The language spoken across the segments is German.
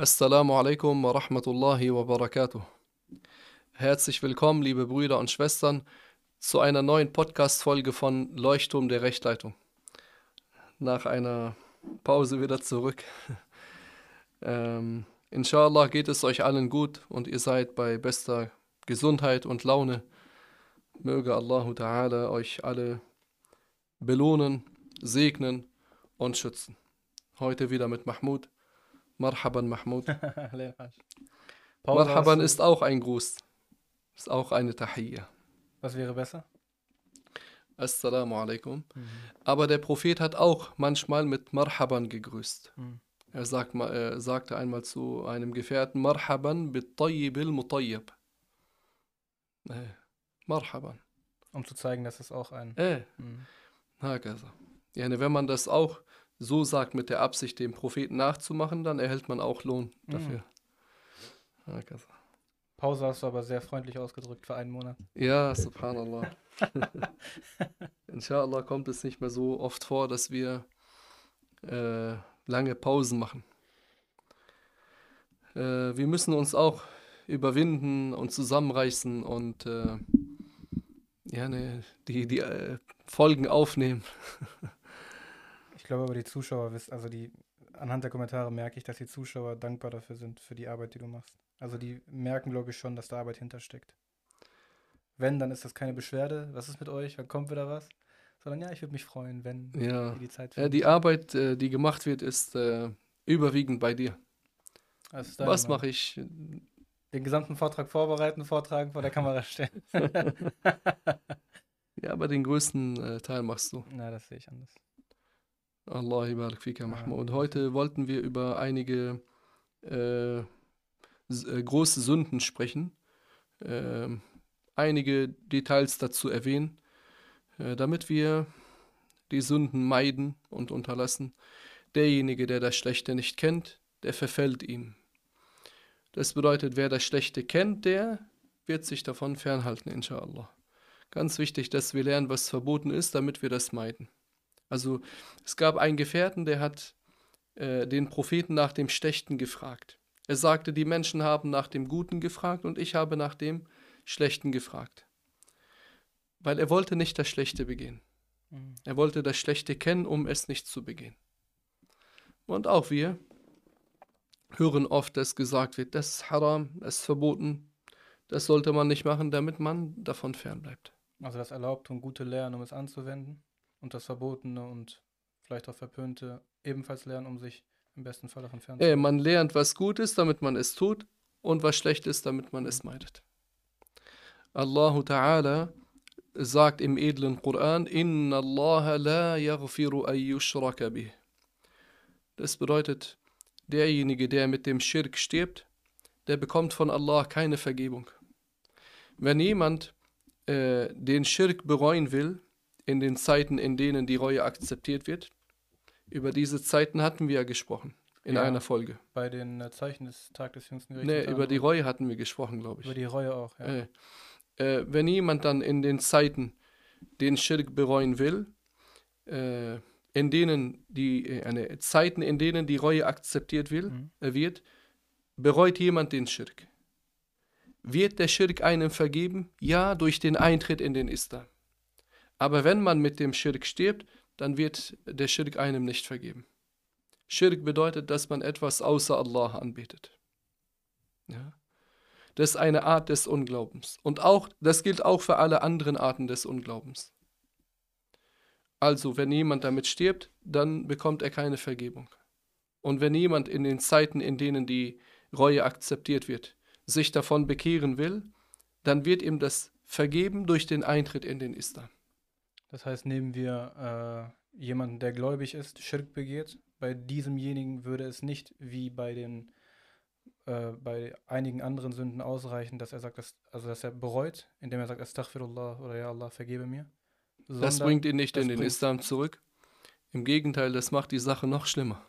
Assalamu alaikum wa rahmatullahi wa barakatuh. Herzlich willkommen, liebe Brüder und Schwestern, zu einer neuen Podcast-Folge von Leuchtturm der Rechtleitung. Nach einer Pause wieder zurück. ähm, inshallah geht es euch allen gut und ihr seid bei bester Gesundheit und Laune. Möge Allahu Ta'ala euch alle belohnen, segnen und schützen. Heute wieder mit Mahmoud. Marhaban Mahmoud. Marhaban ist auch ein Gruß. Ist auch eine Tahiyya. Was wäre besser? Assalamu alaikum. Mhm. Aber der Prophet hat auch manchmal mit Marhaban gegrüßt. Mhm. Er, sagt, er sagte einmal zu einem Gefährten, Marhaban bit tayyibil mutayyib. Äh, Marhaban. Um zu zeigen, dass es auch ein... Äh. Mhm. Ja, wenn man das auch so sagt mit der Absicht, dem Propheten nachzumachen, dann erhält man auch Lohn mhm. dafür. Mhm. Pause hast du aber sehr freundlich ausgedrückt für einen Monat. Ja, subhanallah. Inshallah kommt es nicht mehr so oft vor, dass wir äh, lange Pausen machen. Äh, wir müssen uns auch überwinden und zusammenreißen und äh, ja, ne, die, die äh, Folgen aufnehmen. glaube aber, die Zuschauer wissen, also die, anhand der Kommentare merke ich, dass die Zuschauer dankbar dafür sind, für die Arbeit, die du machst. Also die merken, glaube ich, schon, dass da Arbeit hintersteckt. Wenn, dann ist das keine Beschwerde. Was ist mit euch? Wann kommt wieder was? Sondern ja, ich würde mich freuen, wenn ja. die Zeit findet. Ja, die Arbeit, äh, die gemacht wird, ist äh, überwiegend bei dir. Was mache ich? Den gesamten Vortrag vorbereiten, vortragen, vor der Kamera stellen. ja, aber den größten äh, Teil machst du. Na, das sehe ich anders. Allah barak fika, Mahmoud. Heute wollten wir über einige äh, äh, große Sünden sprechen, äh, einige Details dazu erwähnen, äh, damit wir die Sünden meiden und unterlassen. Derjenige, der das Schlechte nicht kennt, der verfällt ihm. Das bedeutet, wer das Schlechte kennt, der wird sich davon fernhalten, inshallah. Ganz wichtig, dass wir lernen, was verboten ist, damit wir das meiden. Also es gab einen Gefährten, der hat äh, den Propheten nach dem Schlechten gefragt. Er sagte, die Menschen haben nach dem Guten gefragt und ich habe nach dem Schlechten gefragt. Weil er wollte nicht das Schlechte begehen. Mhm. Er wollte das Schlechte kennen, um es nicht zu begehen. Und auch wir hören oft, dass gesagt wird, das ist haram, das ist verboten, das sollte man nicht machen, damit man davon fernbleibt. Also das erlaubt und gute Lernen, um es anzuwenden? Und das Verbotene und vielleicht auch Verpönte ebenfalls lernen, um sich im besten Fall davon fernzuhalten. Man lernt, was gut ist, damit man es tut, und was schlecht ist, damit man es meidet. Allahu Ta'ala sagt im edlen Koran, Inna Allah la yaghfiru an bih. Das bedeutet, derjenige, der mit dem Schirk stirbt, der bekommt von Allah keine Vergebung. Wenn jemand äh, den Schirk bereuen will, in den Zeiten, in denen die Reue akzeptiert wird. Über diese Zeiten hatten wir ja gesprochen in ja, einer Folge. Bei den äh, Zeichen des Tag des jüngsten Gerichts. Nee, über die Reue hatten wir gesprochen, glaube ich. Über die Reue auch, ja. Äh, äh, wenn jemand dann in den Zeiten den Schirk bereuen will, äh, in denen die äh, Zeiten, in denen die Reue akzeptiert will, mhm. Wird, bereut jemand den Schirk. Wird der Schirk einem vergeben? Ja, durch den Eintritt in den Islam. Aber wenn man mit dem Schirk stirbt, dann wird der Schirk einem nicht vergeben. Schirk bedeutet, dass man etwas außer Allah anbetet. Ja? Das ist eine Art des Unglaubens. Und auch, das gilt auch für alle anderen Arten des Unglaubens. Also, wenn jemand damit stirbt, dann bekommt er keine Vergebung. Und wenn jemand in den Zeiten, in denen die Reue akzeptiert wird, sich davon bekehren will, dann wird ihm das vergeben durch den Eintritt in den Islam. Das heißt, nehmen wir äh, jemanden, der gläubig ist, Schirk begeht, bei diesemjenigen würde es nicht wie bei den äh, bei einigen anderen Sünden ausreichen, dass er sagt, dass, also dass er bereut, indem er sagt, Astaghfirullah oder Ja Allah, vergebe mir. Das bringt ihn nicht in den Islam zurück. Im Gegenteil, das macht die Sache noch schlimmer.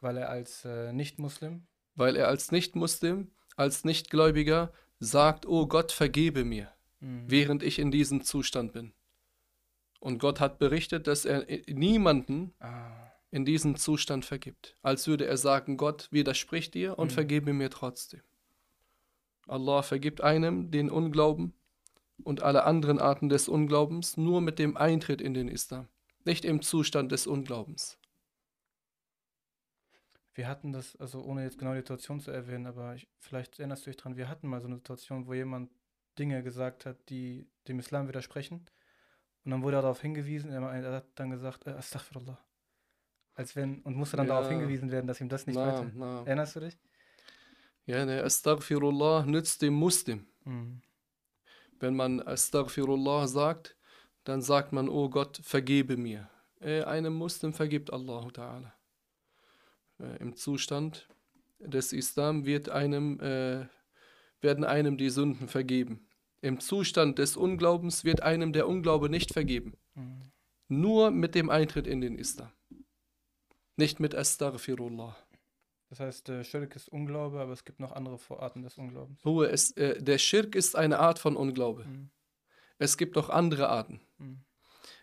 Weil er als äh, Nicht-Muslim? Weil er als Nicht-Muslim, als Nichtgläubiger sagt, oh Gott, vergebe mir, mhm. während ich in diesem Zustand bin. Und Gott hat berichtet, dass er niemanden, ah. in diesem Zustand vergibt. Als würde er sagen, Gott widerspricht dir und Mhm. vergebe mir trotzdem. Allah vergibt einem den Unglauben und alle anderen Arten des Unglaubens nur mit dem Eintritt in den Islam, nicht im Zustand des Unglaubens. Wir hatten das, also ohne jetzt genau die Situation zu erwähnen, aber ich, vielleicht erinnerst du dich dran, wir hatten mal so eine Situation, wo jemand Dinge gesagt hat, die dem Islam widersprechen. Und dann wurde er darauf hingewiesen, er, hat dann gesagt, äh, Astaghfirullah. Als wenn, und musste dann darauf Ja. hingewiesen werden, dass ihm das nicht na. Erinnerst du dich? Ja, ne, Astaghfirullah nützt dem Muslim. Mhm. Wenn man Astaghfirullah sagt, dann sagt man, oh Gott, vergebe mir. Äh, einem Muslim vergibt Allah Ta'ala. Äh, Im Zustand des Islam wird einem, äh, werden einem die Sünden vergeben. Im Zustand des Unglaubens wird einem der Unglaube nicht vergeben. Mhm. Nur mit dem Eintritt in den Islam. Nicht mit Astaghfirullah. Das heißt, äh, Schirk ist Unglaube, aber es gibt noch andere Vorarten des Unglaubens. Ruhe, es, äh, der Schirk ist eine Art von Unglaube. Mhm. Es gibt auch andere Arten. Mhm.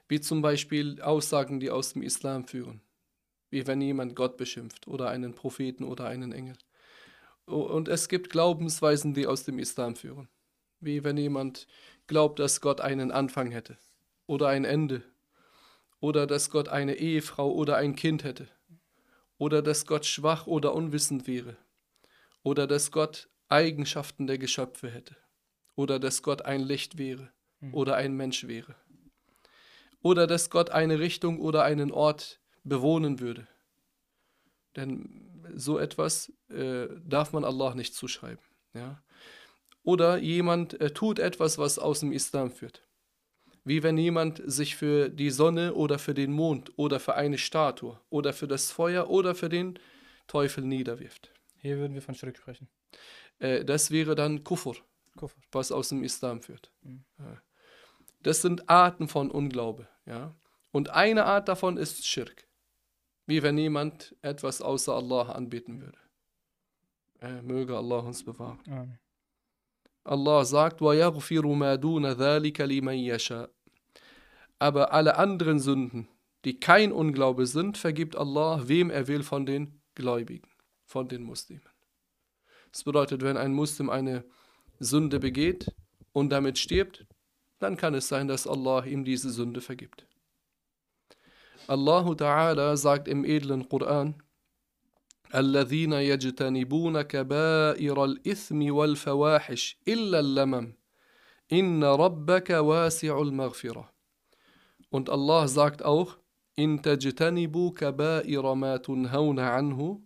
Wie zum Beispiel Aussagen, die aus dem Islam führen. Wie wenn jemand Gott beschimpft oder einen Propheten oder einen Engel. Und es gibt Glaubensweisen, die aus dem Islam führen. Wie wenn jemand glaubt, dass Gott einen Anfang hätte oder ein Ende. Oder dass Gott eine Ehefrau oder ein Kind hätte. Oder dass Gott schwach oder unwissend wäre. Oder dass Gott Eigenschaften der Geschöpfe hätte. Oder dass Gott ein Licht wäre Mhm. oder ein Mensch wäre. Oder dass Gott eine Richtung oder einen Ort bewohnen würde. Denn so etwas äh, darf man Allah nicht zuschreiben. Ja? Oder jemand äh, tut etwas, was aus dem Islam führt. Wie wenn jemand sich für die Sonne oder für den Mond oder für eine Statue oder für das Feuer oder für den Teufel niederwirft. Hier würden wir von Schirk sprechen. Äh, das wäre dann Kufr Kufr. was aus dem Islam führt. Mhm. Das sind Arten von Unglaube. Ja? Und eine Art davon ist Schirk. Wie wenn jemand etwas außer Allah anbeten würde. Äh, möge Allah uns bewahren. Amen. Allah sagt, aber alle anderen Sünden, die kein Unglaube sind, vergibt Allah, wem er will von den Gläubigen, von den Muslimen. Das bedeutet, wenn ein Muslim eine Sünde begeht und damit stirbt, dann kann es sein, dass Allah ihm diese Sünde vergibt. Allah Ta'ala sagt im edlen Koran, الذين يجتنبون كبائر الإثم والفواحش إلا اللمم. إن ربك واسع المغفرة. Und Allah sagt auch إن تجتنبوا كبائر ما تنهون عنه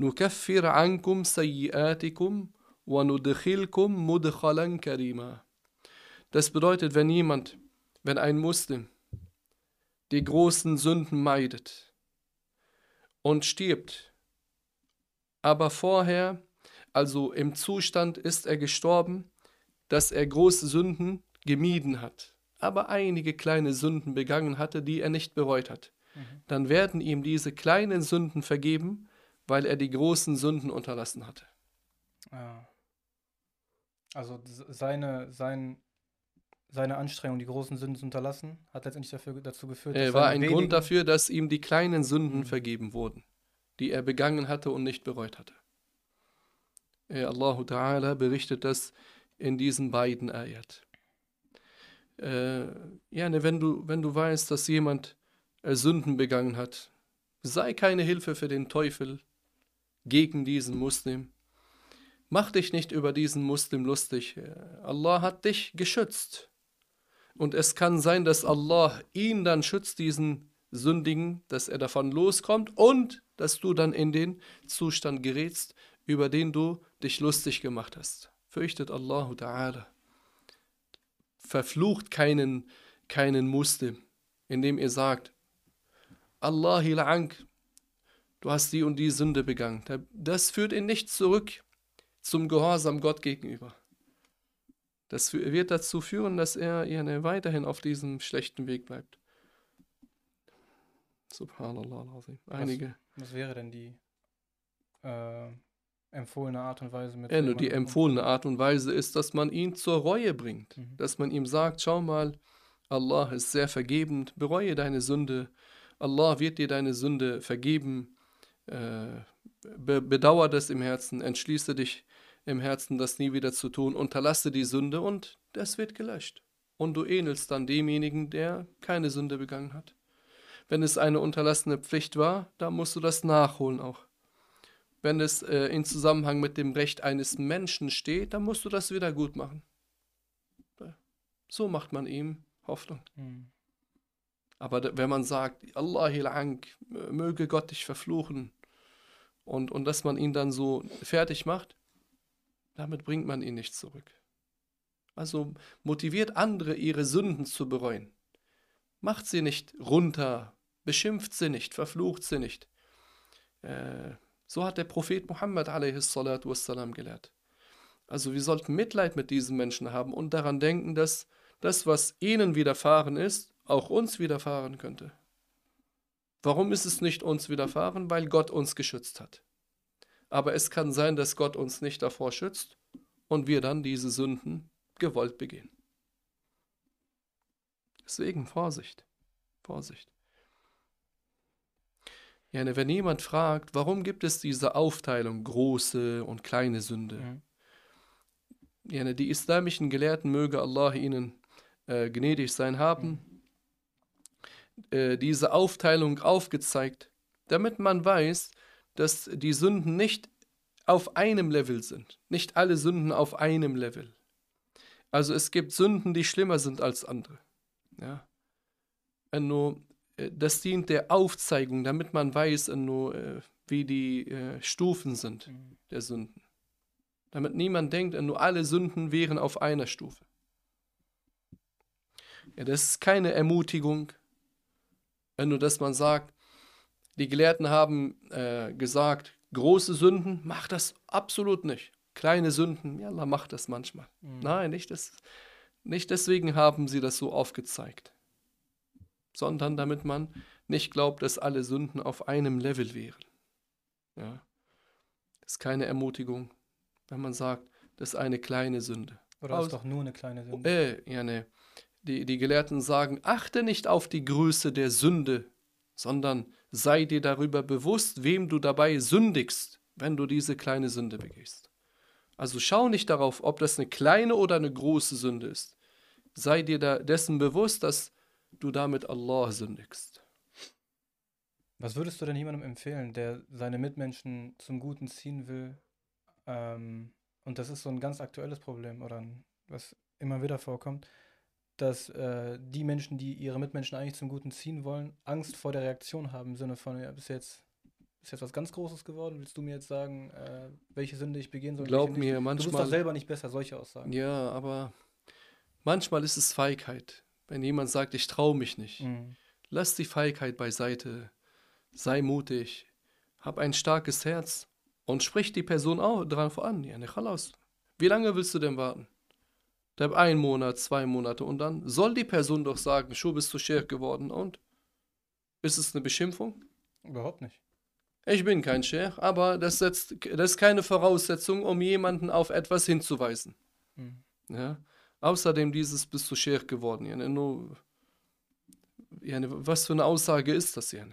نكفر عنكم سيئاتكم وندخلكم مدخلا كريما. Das bedeutet, wenn jemand, wenn ein Muslim die großen Sünden meidet und stirbt, aber vorher, also im Zustand ist er gestorben, dass er große Sünden gemieden hat, aber einige kleine Sünden begangen hatte, die er nicht bereut hat. Mhm. Dann werden ihm diese kleinen Sünden vergeben, weil er die großen Sünden unterlassen hatte. Also seine, sein, seine Anstrengung, die großen Sünden zu unterlassen, hat letztendlich dafür, dazu geführt, Er dass war seine ein Grund dafür, dass ihm die kleinen Sünden Mhm. vergeben wurden, die er begangen hatte und nicht bereut hatte. Allahu Ta'ala berichtet das in diesen beiden Ayat. Äh, ja, ne, wenn du, wenn du weißt, dass jemand äh, Sünden begangen hat, sei keine Hilfe für den Teufel gegen diesen Muslim. Mach dich nicht über diesen Muslim lustig. Allah hat dich geschützt. Und es kann sein, dass Allah ihn dann schützt, diesen Sündigen, dass er davon loskommt und dass du dann in den Zustand gerätst, über den du dich lustig gemacht hast. Fürchtet Allah Ta'ala. Verflucht keinen, keinen Muslim, indem ihr sagt, Allah la'ank, du hast die und die Sünde begangen. Das führt ihn nicht zurück zum Gehorsam Gott gegenüber. Das wird dazu führen, dass er weiterhin auf diesem schlechten Weg bleibt. Subhanallah. Einige. Was wäre denn die äh, empfohlene Art und Weise mit Ja, nur die empfohlene Art und Weise ist, dass man ihn zur Reue bringt. Mhm. Dass man ihm sagt, schau mal, Allah ist sehr vergebend, bereue deine Sünde Allah wird dir deine Sünde vergeben. Äh, be bedauere das im Herzen, entschließe dich im Herzen, das nie wieder zu tun, unterlasse die Sünde und das wird gelöscht. Und du ähnelst dann demjenigen, der keine Sünde begangen hat. Wenn es eine unterlassene Pflicht war, dann musst du das nachholen auch. Wenn es äh, in Zusammenhang mit dem Recht eines Menschen steht, dann musst du das wieder gut machen. So macht man ihm Hoffnung. Mhm. Aber wenn man sagt, Allah Ank, möge Gott dich verfluchen, und, und dass man ihn dann so fertig macht, damit bringt man ihn nicht zurück. Also motiviert andere, ihre Sünden zu bereuen. Macht sie nicht runter, beschimpft sie nicht, verflucht sie nicht. Äh, so hat der Prophet Muhammad wassalam, gelehrt. Also wir sollten Mitleid mit diesen Menschen haben und daran denken, dass das, was ihnen widerfahren ist, auch uns widerfahren könnte. Warum ist es nicht uns widerfahren? Weil Gott uns geschützt hat. Aber es kann sein, dass Gott uns nicht davor schützt und wir dann diese Sünden gewollt begehen. Deswegen Vorsicht, Vorsicht. Ja, ne, wenn jemand fragt, warum gibt es diese Aufteilung große und kleine Sünde? Mhm. Ja, ne, die islamischen Gelehrten möge Allah ihnen äh, gnädig sein haben, mhm. äh, diese Aufteilung aufgezeigt, damit man weiß, dass die Sünden nicht auf einem Level sind. Nicht alle Sünden auf einem Level. Also es gibt Sünden, die schlimmer sind als andere. Ja. Nur das dient der Aufzeigung, damit man weiß, nur, äh, wie die äh, Stufen sind mhm. der Sünden. Damit niemand denkt, nur alle Sünden wären auf einer Stufe. Ja, das ist keine Ermutigung, nur dass man sagt, die Gelehrten haben äh, gesagt, große Sünden, mach das absolut nicht. Kleine Sünden, ja, Allah macht das manchmal. Mhm. Nein, nicht, das, nicht deswegen haben sie das so aufgezeigt sondern damit man nicht glaubt, dass alle Sünden auf einem Level wären. Ja. Das ist keine Ermutigung, wenn man sagt, das ist eine kleine Sünde. Oder Aus, ist doch nur eine kleine Sünde. Äh, ja, ne. Die, die Gelehrten sagen, achte nicht auf die Größe der Sünde, sondern sei dir darüber bewusst, wem du dabei sündigst, wenn du diese kleine Sünde begehst. Also schau nicht darauf, ob das eine kleine oder eine große Sünde ist. Sei dir dessen bewusst, dass du damit Allah sündigst. Was würdest du denn jemandem empfehlen, der seine Mitmenschen zum Guten ziehen will? Ähm, und das ist so ein ganz aktuelles Problem oder ein, was immer wieder vorkommt, dass äh, die Menschen, die ihre Mitmenschen eigentlich zum Guten ziehen wollen, Angst vor der Reaktion haben im Sinne von, ja, bis jetzt ist jetzt was ganz Großes geworden. Willst du mir jetzt sagen, äh, welche Sünde ich begehen soll? Glaub mir, manchmal. Du bist doch selber nicht besser, solche Aussagen. Ja, aber manchmal ist es Feigheit. Wenn jemand sagt, ich traue mich nicht, mhm. lass die Feigheit beiseite, sei mutig, hab ein starkes Herz und sprich die Person auch dran voran. Ja, nicht aus. Wie lange willst du denn warten? Der ein Monat, zwei Monate und dann soll die Person doch sagen, Schuh bist du Sheikh geworden und? Ist es eine Beschimpfung? Überhaupt nicht. Ich bin kein Sheikh, aber das, setzt, das ist keine Voraussetzung, um jemanden auf etwas hinzuweisen. Mhm. Ja? Außerdem dieses bist du Sheikh geworden. Ja, nur, ja, was für eine Aussage ist das ja?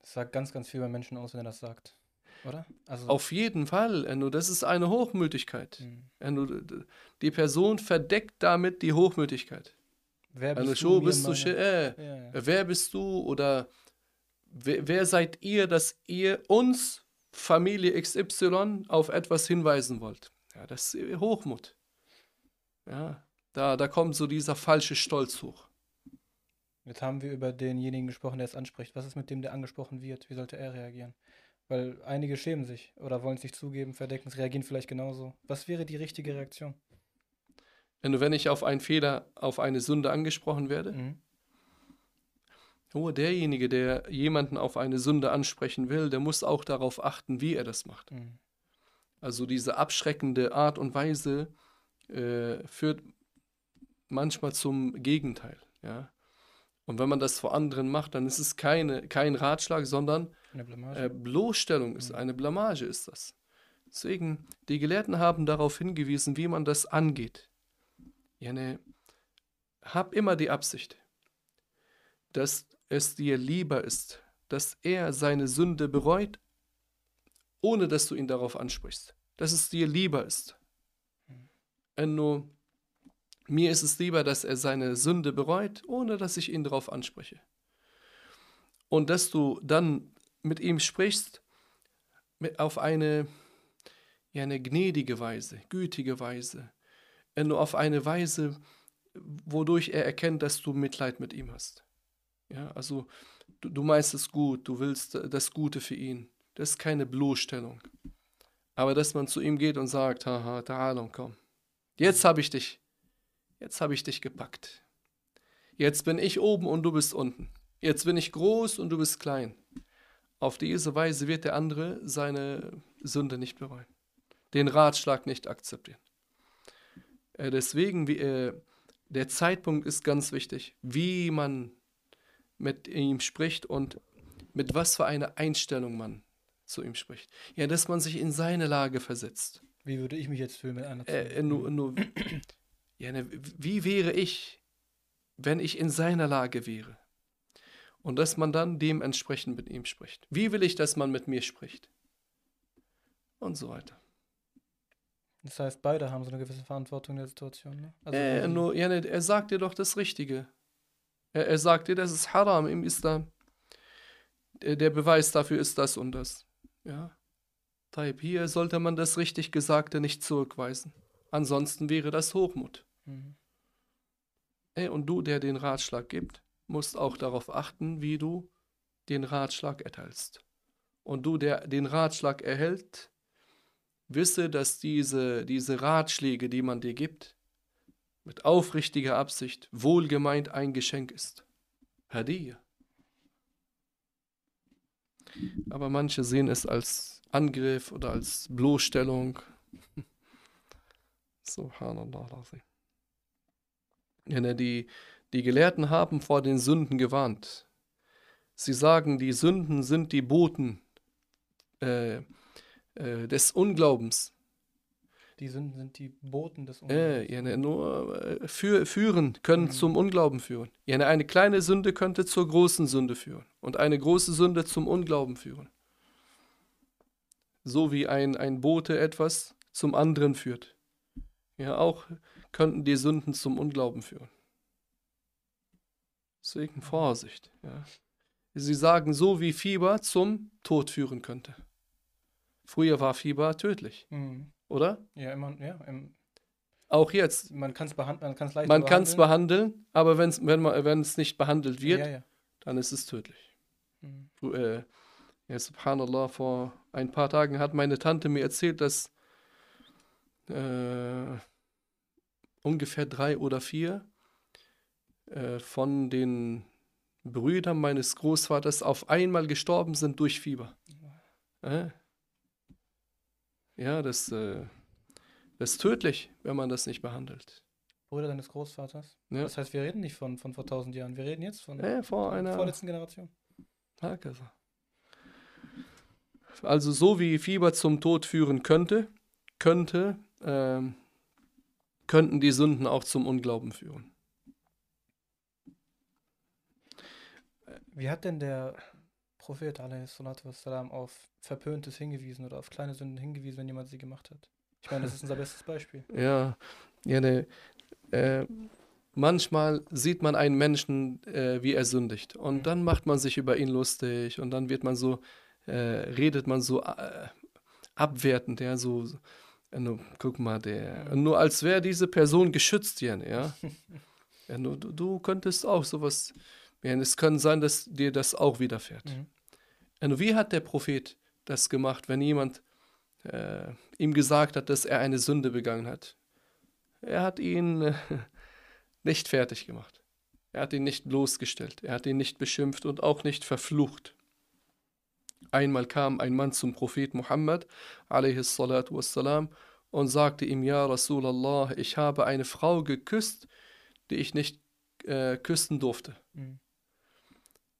Das sagt ganz, ganz viel über Menschen aus, wenn er das sagt. Oder? Also Auf jeden Fall, nur das ist eine Hochmütigkeit. Mhm. die Person verdeckt damit die Hochmütigkeit. Wer bist, du, bist du äh, ja, ja. wer bist du oder wer, wer seid ihr, dass ihr uns, Familie XY, auf etwas hinweisen wollt? Ja, das ist Hochmut. Ja, da, da kommt so dieser falsche Stolz hoch. Jetzt haben wir über denjenigen gesprochen, der es anspricht. Was ist mit dem, der angesprochen wird? Wie sollte er reagieren? Weil einige schämen sich oder wollen es nicht zugeben, verdecken es, reagieren vielleicht genauso. Was wäre die richtige Reaktion? Wenn, wenn ich auf einen Fehler, auf eine Sünde angesprochen werde, mhm. oh, derjenige, der jemanden auf eine Sünde ansprechen will, der muss auch darauf achten, wie er das macht. Mhm. Also diese abschreckende Art und Weise äh, führt manchmal zum Gegenteil. Ja? Und wenn man das vor anderen macht, dann ist es keine, kein Ratschlag, sondern äh, Bloßstellung ist, mhm. eine Blamage ist das. Deswegen, die Gelehrten haben darauf hingewiesen, wie man das angeht. Ja, ne, hab immer die Absicht, dass es dir lieber ist, dass er seine Sünde bereut, ohne dass du ihn darauf ansprichst. Dass es dir lieber ist. Nur mir ist es lieber, dass er seine Sünde bereut, ohne dass ich ihn darauf anspreche. Und dass du dann mit ihm sprichst auf eine, ja, eine gnädige Weise, gütige Weise, nur auf eine Weise, wodurch er erkennt, dass du Mitleid mit ihm hast. Ja, also du, du meinst es gut, du willst das Gute für ihn. Das ist keine Bloßstellung. Aber dass man zu ihm geht und sagt, haha, Ta'alon, komm. Jetzt habe ich dich. Jetzt habe ich dich gepackt. Jetzt bin ich oben und du bist unten. Jetzt bin ich groß und du bist klein. Auf diese Weise wird der andere seine Sünde nicht bereuen, den Ratschlag nicht akzeptieren. Äh, deswegen, äh, der Zeitpunkt ist ganz wichtig, wie man mit ihm spricht und mit was für einer Einstellung man zu ihm spricht. Ja, dass man sich in seine Lage versetzt. Wie würde ich mich jetzt fühlen mit einer Zeit? Äh, nur, nur, ja, ne, wie wäre ich, wenn ich in seiner Lage wäre? Und dass man dann dementsprechend mit ihm spricht. Wie will ich, dass man mit mir spricht? Und so weiter. Das heißt, beide haben so eine gewisse Verantwortung in der Situation. Ne? Also äh, nur, ja, ne, er sagt dir doch das Richtige. Er, er sagt dir, das ist Haram im Islam. Der, der Beweis dafür ist das und das. Ja. Taib, hier sollte man das richtig Gesagte nicht zurückweisen. Ansonsten wäre das Hochmut. Mhm. Ey, und du, der den Ratschlag gibt, musst auch darauf achten, wie du den Ratschlag erteilst. Und du, der den Ratschlag erhält, Wisse, dass diese, diese Ratschläge, die man dir gibt, mit aufrichtiger Absicht, wohlgemeint ein Geschenk ist. Hadiyah. Aber manche sehen es als Angriff oder als Bloßstellung. Subhanallah. Ja, die, die Gelehrten haben vor den Sünden gewarnt. Sie sagen, die Sünden sind die Boten äh, äh, des Unglaubens. Die Sünden sind die Boten des Unglaubens. Äh, ja, ne, nur äh, für, führen, können mhm. zum Unglauben führen. Ja, ne, eine kleine Sünde könnte zur großen Sünde führen und eine große Sünde zum Unglauben führen. So wie ein, ein Bote etwas zum anderen führt. Ja, auch könnten die Sünden zum Unglauben führen. Deswegen Vorsicht. Ja. Sie sagen, so wie Fieber zum Tod führen könnte. Früher war Fieber tödlich, mhm. oder? Ja, immer, ja. Im, auch jetzt. Man kann es behandeln, man kann es behandeln, aber wenn's, wenn es nicht behandelt wird, ja, ja. dann ist es tödlich. Mhm. Äh, ja, subhanallah, vor ein paar Tagen hat meine Tante mir erzählt, dass äh, ungefähr drei oder vier äh, von den Brüdern meines Großvaters auf einmal gestorben sind durch Fieber. Äh? Ja, das, äh, das ist tödlich, wenn man das nicht behandelt. Bruder deines Großvaters? Ja. Das heißt, wir reden nicht von, von vor tausend Jahren, wir reden jetzt von ja, vor einer vorletzten Generation. Also so wie Fieber zum Tod führen könnte, könnte, ähm, könnten die Sünden auch zum Unglauben führen. Wie hat denn der Prophet wassalam, auf Verpöntes hingewiesen oder auf kleine Sünden hingewiesen, wenn jemand sie gemacht hat. Ich meine, das ist unser bestes Beispiel. Ja, ja ne, äh, manchmal sieht man einen Menschen, äh, wie er sündigt. Und mhm. dann macht man sich über ihn lustig und dann wird man so, äh, redet man so äh, abwertend, ja, so, äh, nur, guck mal, der, nur als wäre diese Person geschützt hier, ja. ja nur, du, du könntest auch sowas, ja, es kann sein, dass dir das auch widerfährt. Mhm. Und wie hat der Prophet das gemacht, wenn jemand äh, ihm gesagt hat, dass er eine Sünde begangen hat? Er hat ihn äh, nicht fertig gemacht. Er hat ihn nicht bloßgestellt. Er hat ihn nicht beschimpft und auch nicht verflucht. Einmal kam ein Mann zum Prophet Muhammad wassalam, und sagte ihm, Ja Rasulallah, ich habe eine Frau geküsst, die ich nicht äh, küssen durfte. Mhm.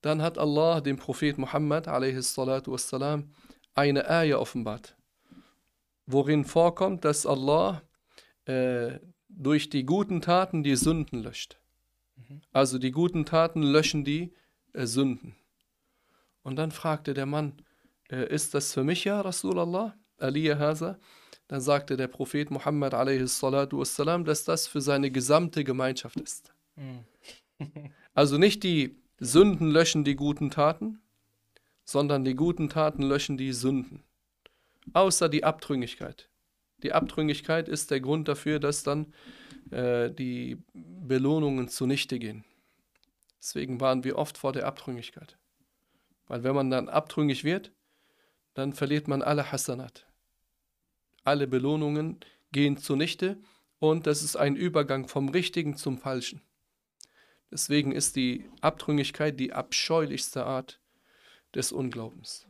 Dann hat Allah dem Prophet Muhammad wassalam, eine Ayah offenbart, worin vorkommt, dass Allah äh, durch die guten Taten die Sünden löscht. Mhm. Also die guten Taten löschen die äh, Sünden. Und dann fragte der Mann, äh, ist das für mich ja, Rasulallah? Aliyah Haza? Dann sagte der Prophet Muhammad wassalam, dass das für seine gesamte Gemeinschaft ist. Mhm. also nicht die Sünden löschen die guten Taten, sondern die guten Taten löschen die Sünden. Außer die Abtrünnigkeit. Die Abtrünnigkeit ist der Grund dafür, dass dann äh, die Belohnungen zunichte gehen. Deswegen waren wir oft vor der Abtrünnigkeit. Weil wenn man dann abtrünnig wird, dann verliert man alle Hasanat. Alle Belohnungen gehen zunichte und das ist ein Übergang vom Richtigen zum Falschen. Deswegen ist die Abtrünnigkeit die abscheulichste Art des Unglaubens.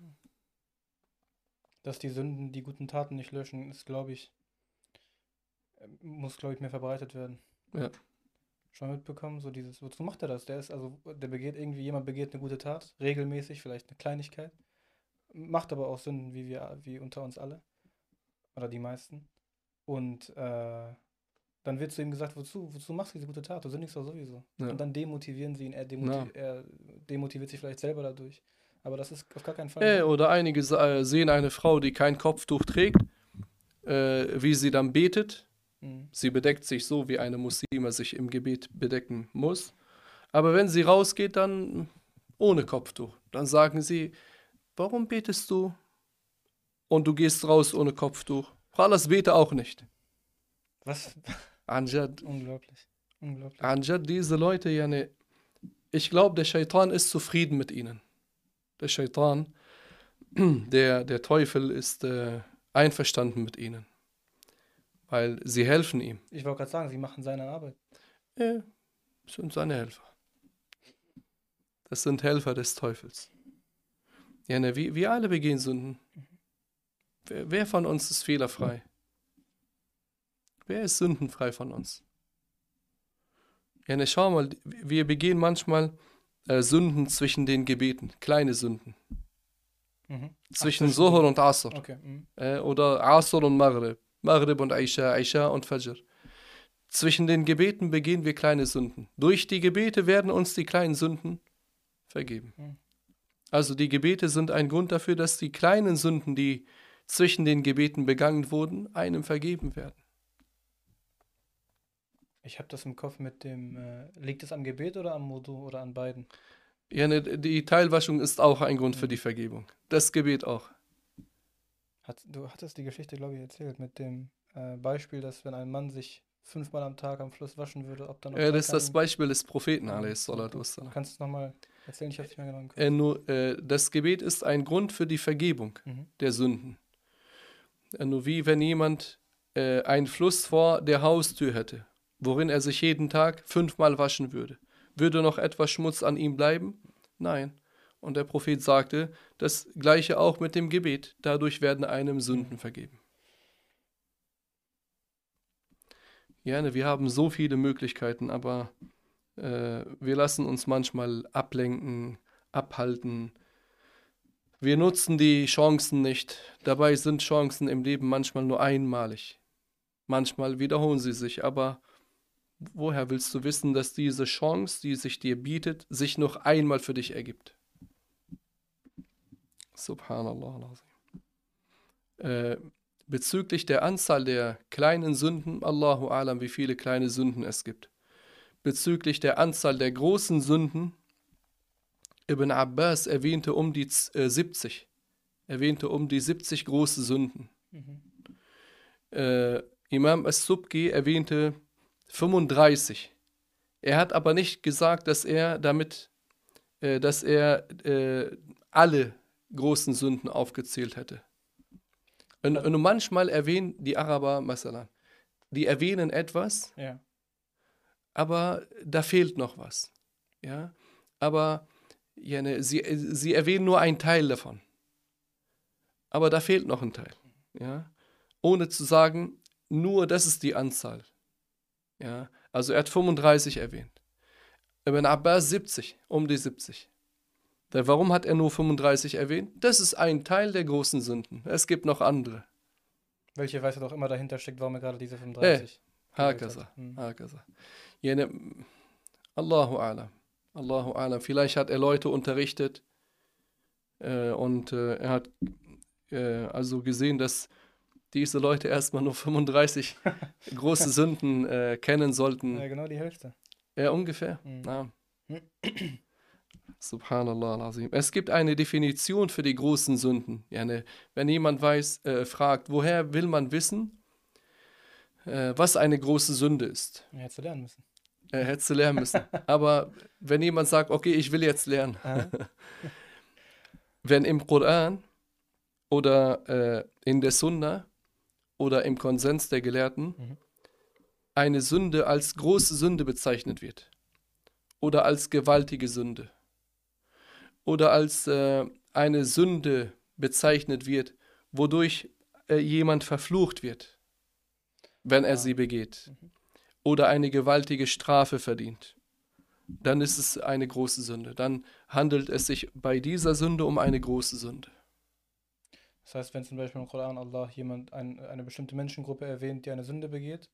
Dass die Sünden die guten Taten nicht löschen, ist, glaube ich, äh, muss, glaube ich, mehr verbreitet werden. Ja. Schon mitbekommen, so dieses, wozu macht er das? Der ist, also, der begeht irgendwie, jemand begeht eine gute Tat, regelmäßig, vielleicht eine Kleinigkeit, macht aber auch Sünden, wie wir, wie unter uns alle. Oder die meisten. Und äh, dann wird zu ihm gesagt, wozu, wozu machst du diese gute Tat? Du sündigst doch sowieso. Ja. Und dann demotivieren sie ihn, er, demotiv er demotiviert sich vielleicht selber dadurch. Aber das ist auf gar keinen Fall. Äh, oder einige äh, sehen eine Frau, die kein Kopftuch trägt, äh, wie sie dann betet. Mhm. Sie bedeckt sich so, wie eine Muslime sich im Gebet bedecken muss. Aber wenn sie rausgeht, dann ohne Kopftuch. Dann sagen sie, warum betest du? Und du gehst raus ohne Kopftuch. Khalas bete auch nicht. Was? Anjad. Unglaublich. Unglaublich. Anjad, diese Leute, yani, ich glaube, der Shaitan ist zufrieden mit ihnen der Shaitan, der, der Teufel ist äh, einverstanden mit ihnen. Weil sie helfen ihm. Ich wollte gerade sagen, sie machen seine Arbeit. Ja, sind seine Helfer. Das sind Helfer des Teufels. Ja, ne, wir, wir alle begehen Sünden. Wer, wer von uns ist fehlerfrei? Wer ist sündenfrei von uns? Ja, ne, schau mal, wir begehen manchmal äh, Sünden zwischen den Gebeten, kleine Sünden. Mhm. Zwischen Ach, Zuhur und Asr. Okay. Mhm. Äh, oder Asr und Maghrib. Maghrib und Aisha, Aisha und Fajr. Zwischen den Gebeten begehen wir kleine Sünden. Durch die Gebete werden uns die kleinen Sünden vergeben. Mhm. Also die Gebete sind ein Grund dafür, dass die kleinen Sünden, die zwischen den Gebeten begangen wurden, einem vergeben werden. Ich habe das im Kopf mit dem, äh, liegt es am Gebet oder am Modu oder an beiden? Ja, ne, die Teilwaschung ist auch ein Grund mhm. für die Vergebung. Das Gebet auch. Hat, du hattest die Geschichte, glaube ich, erzählt mit dem äh, Beispiel, dass wenn ein Mann sich fünfmal am Tag am Fluss waschen würde, ob dann Ja, das ist das Beispiel des Propheten, mhm. Kannst du es nochmal erzählen? Ich habe es nicht mehr genau äh, nur, äh, Das Gebet ist ein Grund für die Vergebung mhm. der Sünden. Äh, nur wie wenn jemand äh, einen Fluss vor der Haustür hätte worin er sich jeden Tag fünfmal waschen würde. Würde noch etwas Schmutz an ihm bleiben? Nein. Und der Prophet sagte, das gleiche auch mit dem Gebet, dadurch werden einem Sünden vergeben. Gerne, wir haben so viele Möglichkeiten, aber äh, wir lassen uns manchmal ablenken, abhalten. Wir nutzen die Chancen nicht. Dabei sind Chancen im Leben manchmal nur einmalig. Manchmal wiederholen sie sich, aber woher willst du wissen, dass diese Chance, die sich dir bietet, sich noch einmal für dich ergibt? Subhanallah. Äh, bezüglich der Anzahl der kleinen Sünden, Allahu alam, wie viele kleine Sünden es gibt. Bezüglich der Anzahl der großen Sünden, Ibn Abbas erwähnte um die äh, 70. Erwähnte um die 70 große Sünden. Mhm. Äh, Imam As-Subki erwähnte 35. Er hat aber nicht gesagt, dass er damit, äh, dass er äh, alle großen Sünden aufgezählt hätte. Und, und, manchmal erwähnen die Araber, Masalan, die erwähnen etwas, ja. aber da fehlt noch was. Ja? Aber ja, ne, sie, sie erwähnen nur einen Teil davon. Aber da fehlt noch ein Teil. Ja? Ohne zu sagen, nur das ist die Anzahl. Ja, also er hat 35 erwähnt. Ibn Abbas 70, um die 70. Warum hat er nur 35 erwähnt? Das ist ein Teil der großen Sünden. Es gibt noch andere. Welche Weisheit auch immer dahinter steckt, warum er gerade diese 35 hey, Hakaza, hm. Hakaza. Jene, Allahu Alam. Allahu Alam. Vielleicht hat er Leute unterrichtet äh, und äh, er hat äh, also gesehen, dass diese Leute erstmal nur 35 große Sünden äh, kennen sollten. Ja, genau die Hälfte. Ja, ungefähr. Mhm. Ja. Subhanallah al-Azim. Es gibt eine Definition für die großen Sünden. Wenn jemand weiß, äh, fragt, woher will man wissen, äh, was eine große Sünde ist? Hättest du lernen müssen. Äh, hättest du lernen müssen. Aber wenn jemand sagt, okay, ich will jetzt lernen, wenn im Koran oder äh, in der Sunna oder im Konsens der Gelehrten Mhm. eine Sünde als große Sünde bezeichnet wird oder als gewaltige Sünde oder als äh, eine Sünde bezeichnet wird, wodurch äh, jemand verflucht wird, wenn er Ah. sie begeht Mhm. oder eine gewaltige Strafe verdient, dann ist es eine große Sünde. Dann handelt es sich bei dieser Sünde um eine große Sünde. Das heißt, wenn zum Beispiel im Koran Allah jemand ein, eine bestimmte Menschengruppe erwähnt, die eine Sünde begeht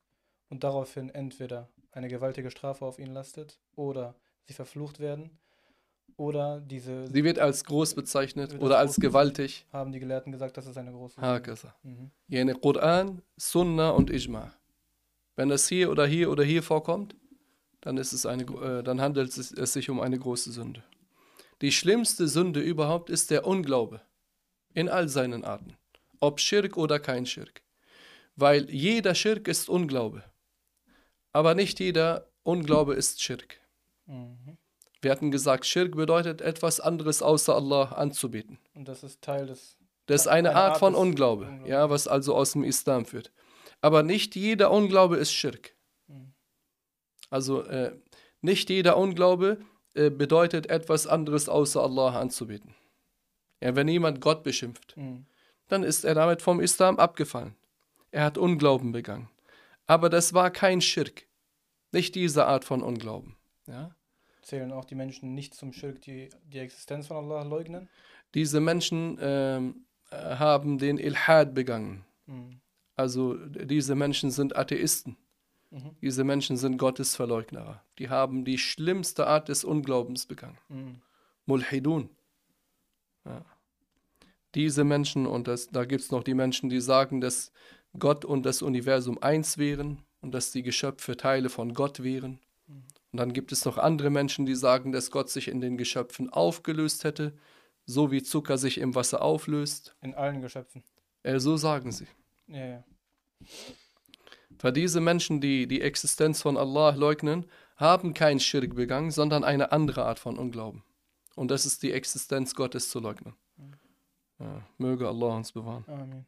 und daraufhin entweder eine gewaltige Strafe auf ihn lastet oder sie verflucht werden oder diese Sie wird als groß bezeichnet oder als gewaltig. haben die Gelehrten gesagt, das ist eine große Sünde. Hakaza. Mhm. Yani Quran, Sunna und Ijma. Wenn das hier oder hier oder hier vorkommt, dann, ist es eine, äh, dann handelt es, es sich um eine große Sünde. Die schlimmste Sünde überhaupt ist der Unglaube. In all seinen Arten. Ob Schirk oder kein Schirk. Weil jeder Schirk ist Unglaube. Aber nicht jeder Unglaube ist Schirk. Mhm. Wir hatten gesagt, Schirk bedeutet etwas anderes außer Allah anzubeten. Und das ist Teil des Das ist eine, Eine Art, Art von Unglaube, Unglaubens. ja, was also aus dem Islam führt. Aber nicht jeder Unglaube ist Schirk. Mhm. Also äh, nicht jeder Unglaube äh, bedeutet etwas anderes außer Allah anzubeten. Ja, wenn jemand Gott beschimpft, Mhm. dann ist er damit vom Islam abgefallen. Er hat Unglauben begangen. Aber das war kein Schirk. Nicht diese Art von Unglauben. Ja? Zählen auch die Menschen nicht zum Schirk, die die Existenz von Allah leugnen? Diese Menschen ähm, äh, haben den Ilhad begangen. Mhm. Also diese Menschen sind Atheisten. Mhm. Diese Menschen sind Gottesverleugnerer. Die haben die schlimmste Art des Unglaubens begangen. Mhm. Mulhidun. Ja. Diese Menschen, und das, da gibt es noch die Menschen, die sagen, dass Gott und das Universum eins wären und dass die Geschöpfe Teile von Gott wären. Mhm. Und dann gibt es noch andere Menschen, die sagen, dass Gott sich in den Geschöpfen aufgelöst hätte, so wie Zucker sich im Wasser auflöst. In allen Geschöpfen. Äh, so sagen sie. Ja, ja. Weil diese Menschen, die die Existenz von Allah leugnen, haben kein Schirk begangen, sondern eine andere Art von Unglauben. Und das ist die Existenz Gottes zu leugnen. Ja, möge Allah uns bewahren. Amen.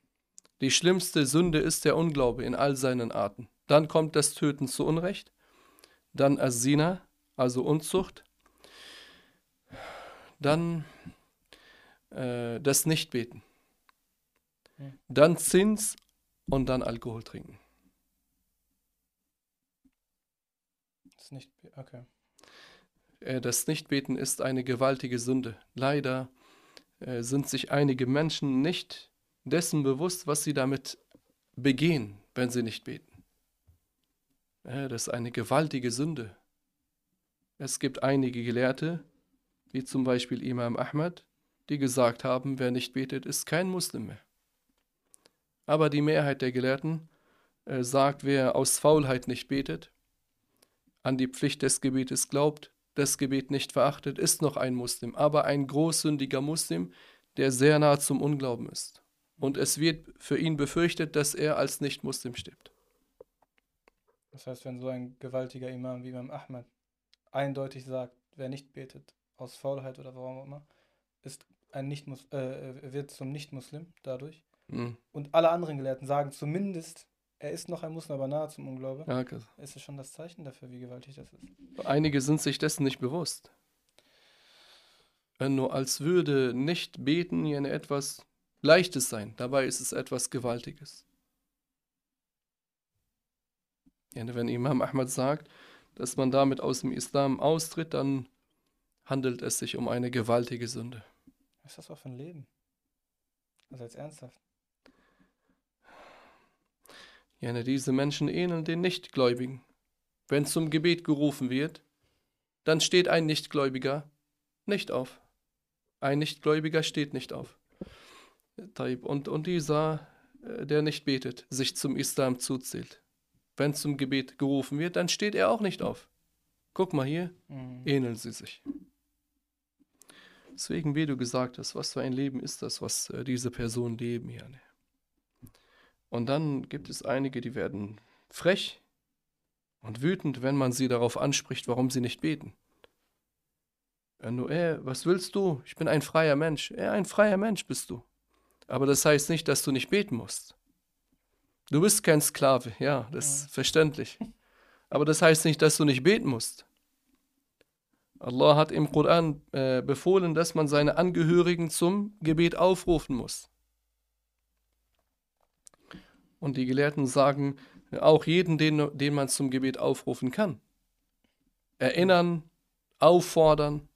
Die schlimmste Sünde ist der Unglaube in all seinen Arten. Dann kommt das Töten zu Unrecht, dann Asina, also Unzucht, dann äh, das Nichtbeten, Hm. dann Zins und dann Alkohol trinken. Das nicht. Okay. Äh, Das Nichtbeten ist eine gewaltige Sünde. Leider äh, sind sich einige Menschen nicht dessen bewusst, was sie damit begehen, wenn sie nicht beten. Das ist eine gewaltige Sünde. Es gibt einige Gelehrte, wie zum Beispiel Imam Ahmad, die gesagt haben, wer nicht betet, ist kein Muslim mehr. Aber die Mehrheit der Gelehrten äh, sagt, wer aus Faulheit nicht betet, an die Pflicht des Gebetes glaubt, das Gebet nicht verachtet, ist noch ein Muslim, aber ein großsündiger Muslim, der sehr nah zum Unglauben ist. Und es wird für ihn befürchtet, dass er als Nicht-Muslim stirbt. Das heißt, wenn so ein gewaltiger Imam wie Imam Ahmad eindeutig sagt, wer nicht betet, aus Faulheit oder warum auch immer, ist ein nicht äh, wird zum Nicht-Muslim dadurch. Hm. Und alle anderen Gelehrten sagen zumindest, er ist noch ein Muslim, aber nahe zum Unglaube. Ja, okay. Ist es schon das Zeichen dafür, wie gewaltig das ist? Einige sind sich dessen nicht bewusst. Äh, Nur als würde nicht beten ja etwas Leichtes sein. Dabei ist es etwas Gewaltiges. Ja, wenn Imam Ahmad sagt, dass man damit aus dem Islam austritt, dann handelt es sich um eine gewaltige Sünde. Was ist das auch für ein Leben? Also jetzt ernsthaft. Ja, diese Menschen ähneln den Nichtgläubigen. Wenn zum Gebet gerufen wird, dann steht ein Nichtgläubiger nicht auf. Ein Nichtgläubiger steht nicht auf. Und, und dieser, äh, der nicht betet, sich zum Islam zuzählt. Wenn zum Gebet gerufen wird, dann steht er auch nicht auf. Guck mal hier, mhm. ähneln sie sich. Deswegen, wie du gesagt hast, was für ein Leben ist das, was äh, diese Personen leben hier. Ne? Und dann gibt es einige, die werden frech und wütend, wenn man sie darauf anspricht, warum sie nicht beten. Wenn du, ey, was willst du? Ich bin ein freier Mensch. Ey, ein freier Mensch bist du. Aber das heißt nicht, dass du nicht beten musst. Du bist kein Sklave, ja, das ist verständlich. Aber das heißt nicht, dass du nicht beten musst. Allah hat im Koran äh, befohlen, dass man seine Angehörigen zum Gebet aufrufen muss. Und die Gelehrten sagen, auch jeden, den, den man zum Gebet aufrufen kann. Erinnern, auffordern.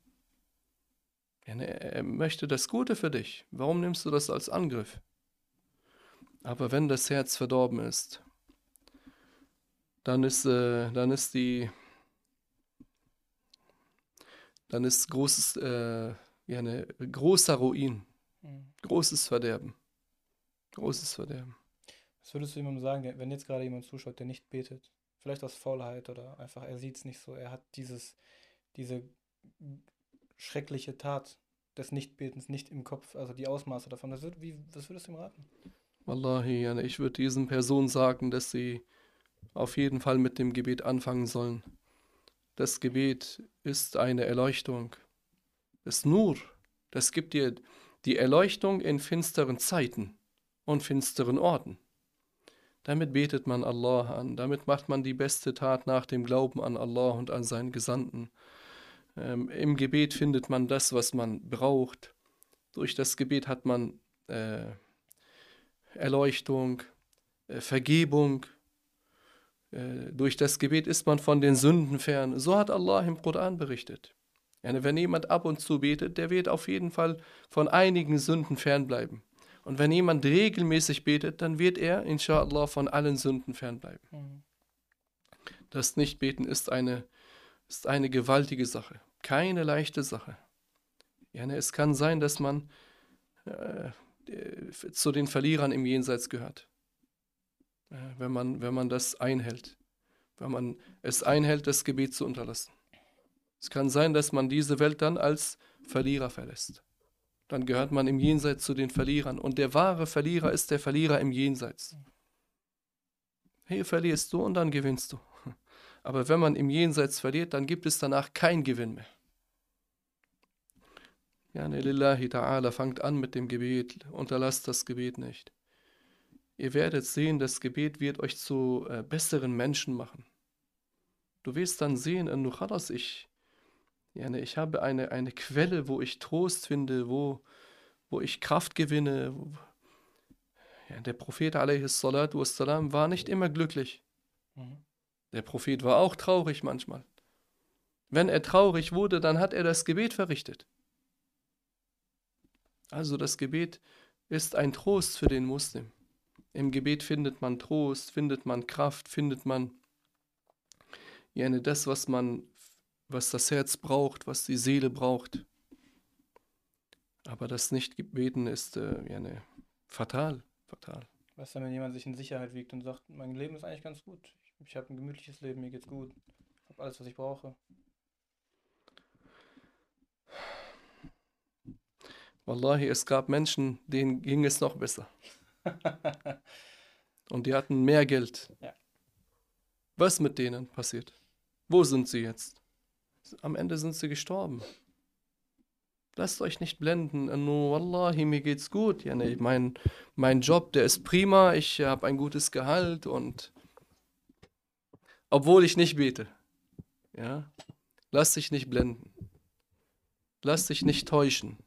Er möchte das Gute für dich. Warum nimmst du das als Angriff? Aber wenn das Herz verdorben ist, dann ist, äh, dann ist die, dann ist großes, äh, ja, eine großer Ruin, mhm. großes Verderben, großes Verderben. Was würdest du jemandem sagen, wenn jetzt gerade jemand zuschaut, der nicht betet? Vielleicht aus Faulheit oder einfach, er sieht es nicht so. Er hat dieses, diese schreckliche Tat des Nichtbetens nicht im Kopf, also die Ausmaße davon. Was, würd, wie, was würdest du ihm raten? Wallahi, ich würde diesen Personen sagen, dass sie auf jeden Fall mit dem Gebet anfangen sollen. Das Gebet ist eine Erleuchtung. Das Nur, das gibt dir die Erleuchtung in finsteren Zeiten und finsteren Orten. Damit betet man Allah an, damit macht man die beste Tat nach dem Glauben an Allah und an seinen Gesandten. Ähm, Im Gebet findet man das, was man braucht. Durch das Gebet hat man äh, Erleuchtung, äh, Vergebung. Äh, durch das Gebet ist man von den Sünden fern. So hat Allah im Koran berichtet. Wenn jemand ab und zu betet, der wird auf jeden Fall von einigen Sünden fernbleiben. Und wenn jemand regelmäßig betet, dann wird er, inshallah, von allen Sünden fernbleiben. Mhm. Das Nichtbeten ist eine, ist eine gewaltige Sache, keine leichte Sache. Ne, es kann sein, dass man äh, zu den Verlierern im Jenseits gehört, äh, wenn, man, wenn man das einhält, wenn man es einhält, das Gebet zu unterlassen. Es kann sein, dass man diese Welt dann als Verlierer verlässt dann gehört man im Jenseits zu den Verlierern. Und der wahre Verlierer ist der Verlierer im Jenseits. Hier verlierst du und dann gewinnst du. Aber wenn man im Jenseits verliert, dann gibt es danach kein Gewinn mehr. Ja, ne lillahi ta'ala, fangt an mit dem Gebet, unterlasst das Gebet nicht. Ihr werdet sehen, das Gebet wird euch zu äh, besseren Menschen machen. Du wirst dann sehen, in Nucharas, ich, ja, ne, ich habe eine, eine Quelle, wo ich Trost finde, wo, wo ich Kraft gewinne. Ja, der Prophet wassalam, war nicht immer glücklich. Mhm. Der Prophet war auch traurig manchmal. Wenn er traurig wurde, dann hat er das Gebet verrichtet. Also das Gebet ist ein Trost für den Muslim. Im Gebet findet man Trost, findet man Kraft, findet man ja, ne, das, was man was das Herz braucht, was die Seele braucht. Aber das Nicht-Beten ist äh, ja, ne, fatal, fatal. Was dann, wenn jemand sich in Sicherheit wiegt und sagt, mein Leben ist eigentlich ganz gut. Ich, ich habe ein gemütliches Leben, mir geht's gut. Ich habe alles, was ich brauche. Wallahi, es gab Menschen, denen ging es noch besser. und die hatten mehr Geld. Ja. Was mit denen passiert? Wo sind sie jetzt? am Ende sind sie gestorben. Lasst euch nicht blenden. Nur, Wallahi, mir geht's gut. Ja, nee, mein, mein Job, der ist prima. Ich habe ein gutes Gehalt und obwohl ich nicht bete. Ja, lass dich nicht blenden. Lass dich nicht täuschen.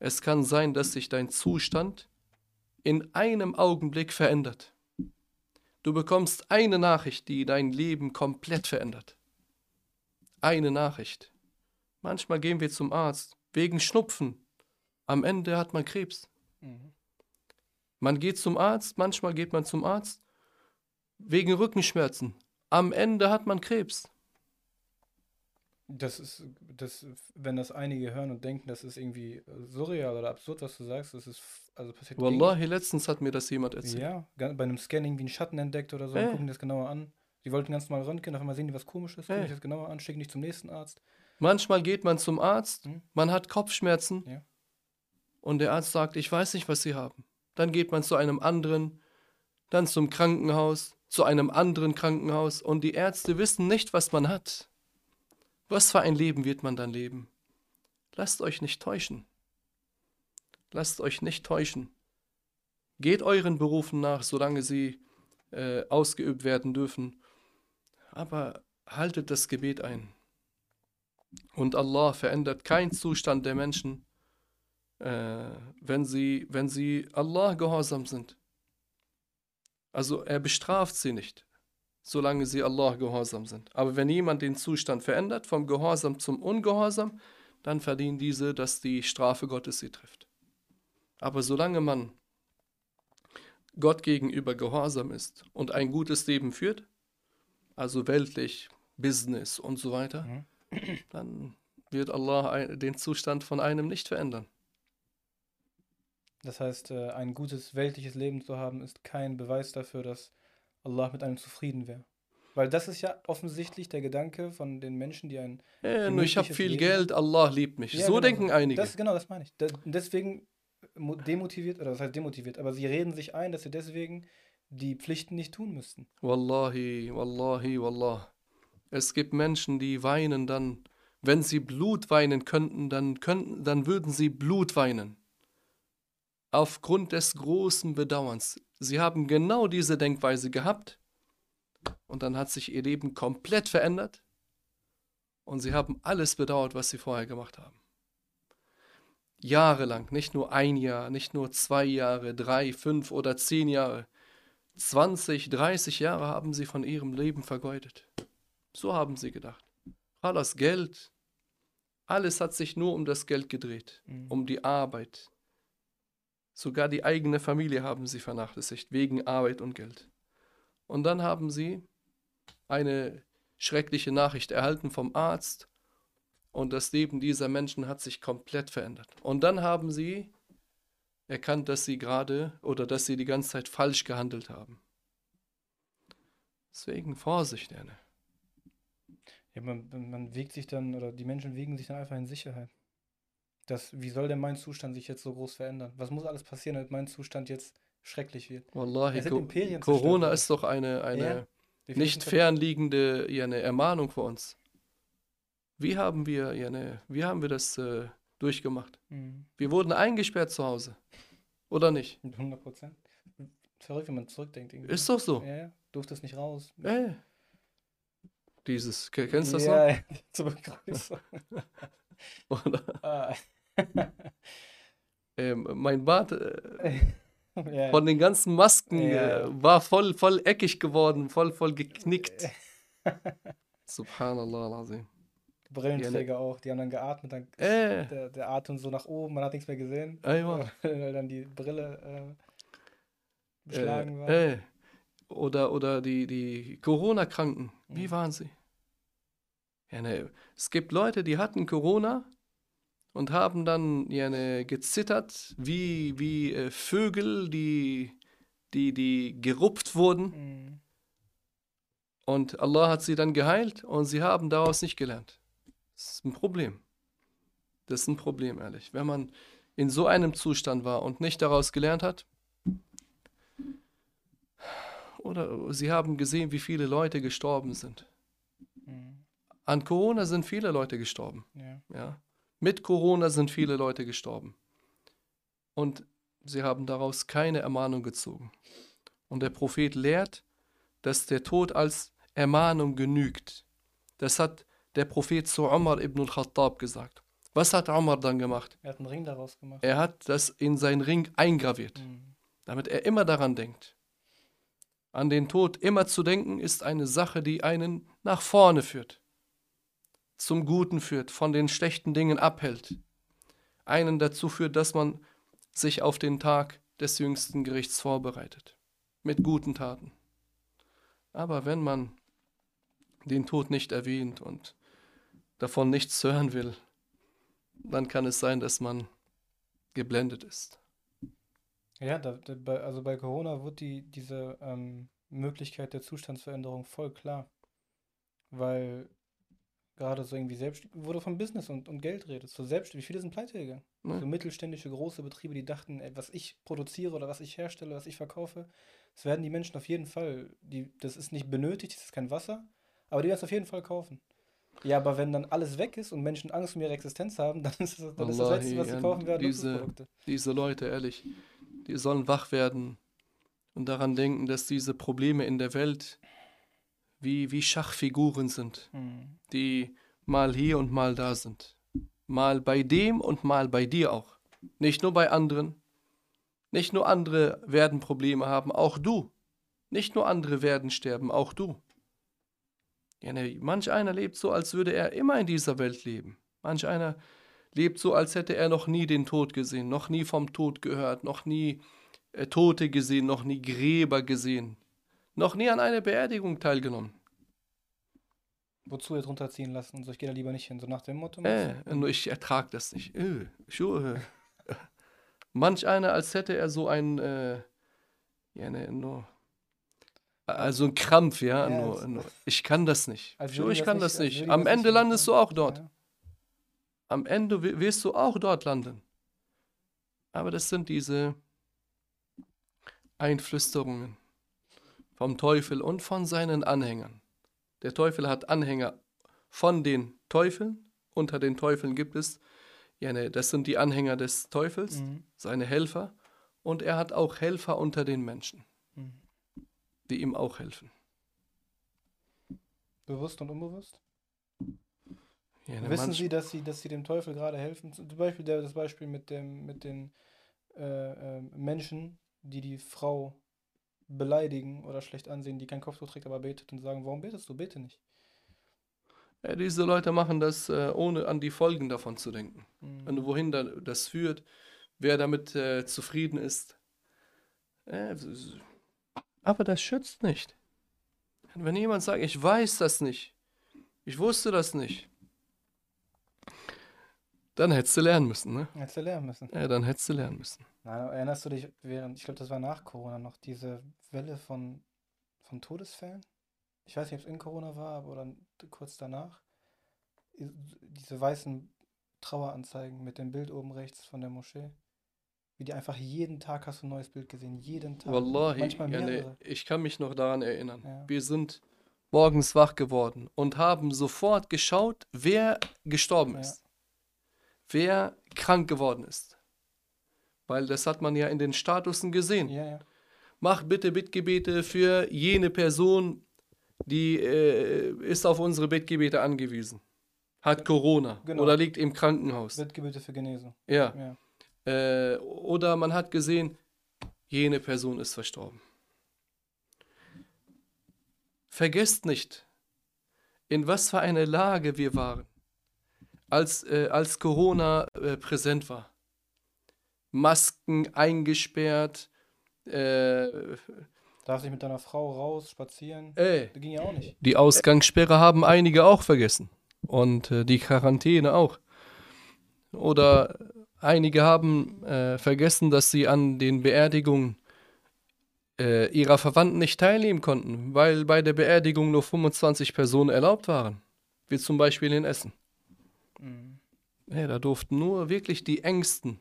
Es kann sein, dass sich dein Zustand in einem Augenblick verändert. Du bekommst eine Nachricht, die dein Leben komplett verändert eine Nachricht. Manchmal gehen wir zum Arzt wegen Schnupfen. Am Ende hat man Krebs. Mhm. Man geht zum Arzt, manchmal geht man zum Arzt wegen Rückenschmerzen. Am Ende hat man Krebs. Das ist, das, wenn das einige hören und denken, das ist irgendwie äh, surreal oder absurd, was du sagst, das ist, also passiert Wallahi, letztens hat mir das jemand erzählt. Ja, bei einem Scan irgendwie einen Schatten entdeckt oder so, Äh. und gucken das genauer an. Die wollten ganz normal röntgen, auf einmal sehen die was komisches, gucken Äh. das genauer an, schicken dich zum nächsten Arzt. Manchmal geht man zum Arzt, Hm. man hat Kopfschmerzen Ja. und der Arzt sagt, ich weiß nicht, was Sie haben. Dann geht man zu einem anderen, dann zum Krankenhaus, zu einem anderen Krankenhaus und die Ärzte wissen nicht, was man hat. Was für ein Leben wird man dann leben? Lasst euch nicht täuschen. Lasst euch nicht täuschen. Geht euren Berufen nach, solange sie äh, ausgeübt werden dürfen. Aber haltet das Gebet ein. Und Allah verändert keinen Zustand der Menschen, äh, wenn, sie, wenn sie Allah gehorsam sind. Also er bestraft sie nicht, solange sie Allah gehorsam sind. Aber wenn jemand den Zustand verändert, vom Gehorsam zum Ungehorsam, dann verdienen diese, dass die Strafe Gottes sie trifft. Aber solange man Gott gegenüber gehorsam ist und ein gutes Leben führt, also weltlich, Business und so weiter, Mhm. dann wird Allah den Zustand von einem nicht verändern. Das heißt, äh, ein gutes weltliches Leben zu haben, ist kein Beweis dafür, dass Allah mit einem zufrieden wäre. Weil das ist ja offensichtlich der Gedanke von den Menschen, die ein. Äh, nur ich habe viel Leben. Geld, Allah liebt mich. Ja, so genau denken einige. Das, genau, das meine ich. Da, deswegen mo- demotiviert, oder was heißt demotiviert, aber sie reden sich ein, dass sie deswegen die Pflichten nicht tun müssten. Wallahi, Wallahi, Wallah. Es gibt Menschen, die weinen dann, wenn sie Blut weinen könnten, dann könnten, dann würden sie Blut weinen. Aufgrund des großen Bedauerns. Sie haben genau diese Denkweise gehabt und dann hat sich ihr Leben komplett verändert und sie haben alles bedauert, was sie vorher gemacht haben. Jahrelang, nicht nur ein Jahr, nicht nur zwei Jahre, drei, fünf oder zehn Jahre. 20, 30 Jahre haben sie von ihrem Leben vergeudet. So haben sie gedacht. Alles Geld, alles hat sich nur um das Geld gedreht, Mhm. um die Arbeit. Sogar die eigene Familie haben sie vernachlässigt, wegen Arbeit und Geld. Und dann haben sie eine schreckliche Nachricht erhalten vom Arzt und das Leben dieser Menschen hat sich komplett verändert. Und dann haben sie erkannt, dass sie gerade oder dass sie die ganze Zeit falsch gehandelt haben. Deswegen Vorsicht, Erne. Ja, man, man wiegt sich dann, oder die Menschen wiegen sich dann einfach in Sicherheit. Das, wie soll denn mein Zustand sich jetzt so groß verändern? Was muss alles passieren, damit mein Zustand jetzt schrecklich wird? Wallahi, Co Imperien Corona ist doch eine, eine Ja, nicht fernliegende ja, eine Ermahnung für uns. Wie haben wir, ja, eine, wie haben wir das äh, durchgemacht? Mhm. Wir wurden eingesperrt zu Hause. Oder nicht? Mit 100 Prozent. Verrückt, wenn man zurückdenkt. Irgendwie. Ist doch so. Ja, ja. Durftest nicht raus. Äh. Dieses, ke- kennst du das ja, ja, zur Begrüßung. noch? Oder, ah. Ähm, mein Bart äh, ja, von den ganzen Masken Ja. äh, war voll, voll eckig geworden, voll, voll geknickt. Subhanallah al-Azim. Brillenträger auch, die haben dann geatmet, dann Äh, der, der Atem so nach oben, man hat nichts mehr gesehen, Aywa. weil dann die Brille äh, beschlagen war. Äh, äh. Oder, oder die, die Corona-Kranken, wie Mhm. waren sie? Ja, ne, es gibt Leute, die hatten Corona und haben dann ja, ne, gezittert wie, wie äh, Vögel, die, die, die gerupft wurden. Mhm. Und Allah hat sie dann geheilt und sie haben daraus nicht gelernt. Das ist ein Problem. Das ist ein Problem, ehrlich. Wenn man in so einem Zustand war und nicht daraus gelernt hat, oder sie haben gesehen, wie viele Leute gestorben sind. Mhm. An Corona sind viele Leute gestorben. Ja. Ja. Mit Corona sind viele Leute gestorben. Und sie haben daraus keine Ermahnung gezogen. Und der Prophet lehrt, dass der Tod als Ermahnung genügt. Das hat der Prophet zu Umar ibn al-Khattab gesagt. Was hat Umar dann gemacht? Er hat einen Ring daraus gemacht. Er hat das in seinen Ring eingraviert, Mhm. damit er immer daran denkt. An den Tod immer zu denken ist eine Sache, die einen nach vorne führt, zum Guten führt, von den schlechten Dingen abhält, einen dazu führt, dass man sich auf den Tag des jüngsten Gerichts vorbereitet, mit guten Taten. Aber wenn man den Tod nicht erwähnt und davon nichts hören will, dann kann es sein, dass man geblendet ist. Ja, da, da, also bei Corona wird die, diese ähm, Möglichkeit der Zustandsveränderung voll klar. Weil gerade so irgendwie selbst, wo du von Business und, und Geld redest, so selbstständig, viele sind pleite gegangen. Ne? So mittelständische, große Betriebe, die dachten, ey, was ich produziere oder was ich herstelle, was ich verkaufe, das werden die Menschen auf jeden Fall, die, das ist nicht benötigt, das ist kein Wasser, aber die werden es auf jeden Fall kaufen. Ja, aber wenn dann alles weg ist und Menschen Angst um ihre Existenz haben, dann ist das, dann ist das Wallahi, Letzte, was sie ja, kaufen werden, diese-. Diese Leute, ehrlich, die sollen wach werden und daran denken, dass diese Probleme in der Welt wie, wie Schachfiguren sind, Hm. die mal hier und mal da sind. Mal bei dem und mal bei dir auch. Nicht nur bei anderen. Nicht nur andere werden Probleme haben, auch du. Nicht nur andere werden sterben, auch du. Ja, ne, manch einer lebt so, als würde er immer in dieser Welt leben. Manch einer lebt so, als hätte er noch nie den Tod gesehen, noch nie vom Tod gehört, noch nie äh, Tote gesehen, noch nie Gräber gesehen, noch nie an einer Beerdigung teilgenommen. Wozu jetzt runterziehen lassen und so, ich gehe da lieber nicht hin, so nach dem Motto. Äh, nur ich ertrag das nicht. Äh, sure. Manch einer, als hätte er so ein, äh, ja, ne, nur, also ein Krampf, ja, Ja, nur, das- nur. Ich kann das nicht. Als Sure, ich kann das als nicht. Am nicht Ende landest du auch dort. Ja. Am Ende wi- wirst du auch dort landen. Aber das sind diese Einflüsterungen vom Teufel und von seinen Anhängern. Der Teufel hat Anhänger von den Teufeln. Unter den Teufeln gibt es, ja, ne, das sind die Anhänger des Teufels, Mhm. seine Helfer. Und er hat auch Helfer unter den Menschen, Mhm. die ihm auch helfen. Bewusst und unbewusst? Ja, ne, Wissen Sie, dass Sie, dass Sie dem Teufel gerade helfen? Zum Beispiel der, das Beispiel mit, dem, mit den äh, ähm, Menschen, die die Frau beleidigen oder schlecht ansehen, die kein Kopftuch trägt, aber betet und sagen, warum betest du? Bete nicht. ja, diese Leute machen das, äh, ohne an die Folgen davon zu denken. Mhm. Und wohin da, das führt, wer damit äh, zufrieden ist. Äh, aber das schützt nicht. Wenn jemand sagt, ich weiß das nicht, ich wusste das nicht, dann hättest du lernen müssen, ne? Hättest du lernen müssen. Ja, dann hättest du lernen müssen. Na, erinnerst du dich während, ich glaube, das war nach Corona noch, diese Welle von, von Todesfällen? Ich weiß nicht, ob es in Corona war, aber dann kurz danach. Diese weißen Traueranzeigen mit dem Bild oben rechts von der Moschee. Wie die einfach jeden Tag hast du ein neues Bild gesehen. Jeden Tag. Wallahi, Manchmal ja, ne, mehrere. ich kann mich noch daran erinnern. Ja. Wir sind morgens wach geworden und haben sofort geschaut, wer gestorben Ja. ist. Wer krank geworden ist. Weil das hat man ja in den Statusen gesehen. Ja, ja. Mach bitte Bittgebete für jene Person, die äh, ist auf unsere Bittgebete angewiesen. Hat Corona Genau. oder liegt im Krankenhaus. Bittgebete für Genesung. Ja. Ja. Äh, oder man hat gesehen, jene Person ist verstorben. Vergesst nicht, in was für eine Lage wir waren, als, äh, als Corona äh, präsent war. Masken eingesperrt, äh, Darfst nicht mit deiner Frau raus, spazieren. ey, Das ging ja auch nicht. die Ausgangssperre haben einige auch vergessen. Und äh, die Quarantäne auch. Oder einige haben äh, vergessen, dass sie an den Beerdigungen äh, ihrer Verwandten nicht teilnehmen konnten, weil bei der Beerdigung nur 25 Personen erlaubt waren. Wie zum Beispiel in Essen. Mhm. Ja, da durften nur wirklich die engsten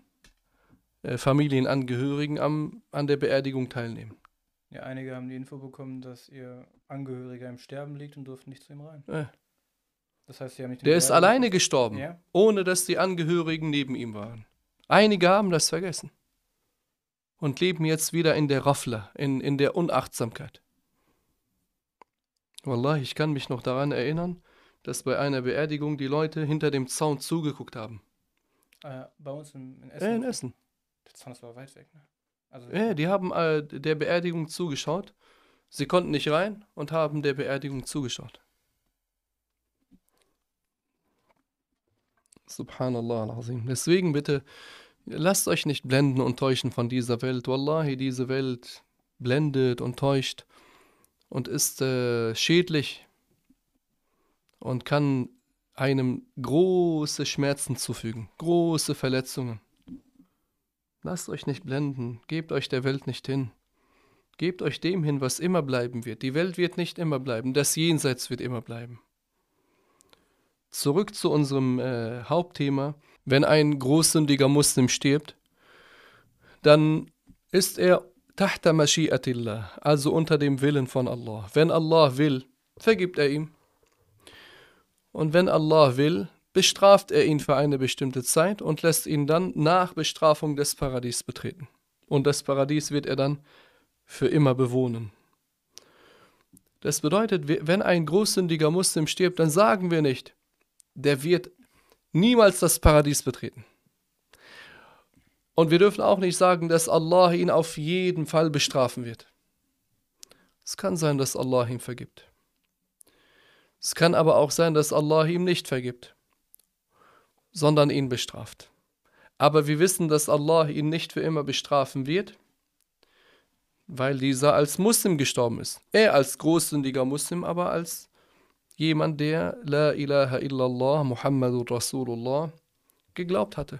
äh, Familienangehörigen am, an der Beerdigung teilnehmen. Ja, einige haben die Info bekommen, dass ihr Angehöriger im Sterben liegt und durften nicht zu ihm rein. Äh, Das heißt, sie haben nicht der ist alleine gestorben. Ja. ohne dass die Angehörigen neben ihm waren. Einige haben das vergessen und leben jetzt wieder in der Raffler, in, in der Unachtsamkeit. Wallahi, ich kann mich noch daran erinnern, dass bei einer Beerdigung die Leute hinter dem Zaun zugeguckt haben. Äh, bei uns in, in Äh, Essen. in Essen. Der Zaun ist aber weit weg, ne? Also, Äh, die haben äh, der Beerdigung zugeschaut. Sie konnten nicht rein und haben der Beerdigung zugeschaut. Subhanallah al-Azim. Deswegen bitte, lasst euch nicht blenden und täuschen von dieser Welt. Wallahi, diese Welt blendet und täuscht und ist äh, schädlich und kann einem große Schmerzen zufügen, große Verletzungen. Lasst euch nicht blenden, gebt euch der Welt nicht hin. Gebt euch dem hin, was immer bleiben wird. Die Welt wird nicht immer bleiben, das Jenseits wird immer bleiben. Zurück zu unserem äh, Hauptthema. Wenn ein großsündiger Muslim stirbt, dann ist er tahta mashi'atillah, also unter dem Willen von Allah. Wenn Allah will, vergibt er ihm. Und wenn Allah will, bestraft er ihn für eine bestimmte Zeit und lässt ihn dann nach Bestrafung des Paradies betreten. Und das Paradies wird er dann für immer bewohnen. Das bedeutet, wenn ein großsündiger Muslim stirbt, dann sagen wir nicht, der wird niemals das Paradies betreten. Und wir dürfen auch nicht sagen, dass Allah ihn auf jeden Fall bestrafen wird. Es kann sein, dass Allah ihm vergibt. Es kann aber auch sein, dass Allah ihm nicht vergibt, sondern ihn bestraft. Aber wir wissen, dass Allah ihn nicht für immer bestrafen wird, weil dieser als Muslim gestorben ist. Er als großsündiger Muslim, aber als jemand, der La ilaha illallah Muhammadur Rasulullah geglaubt hatte.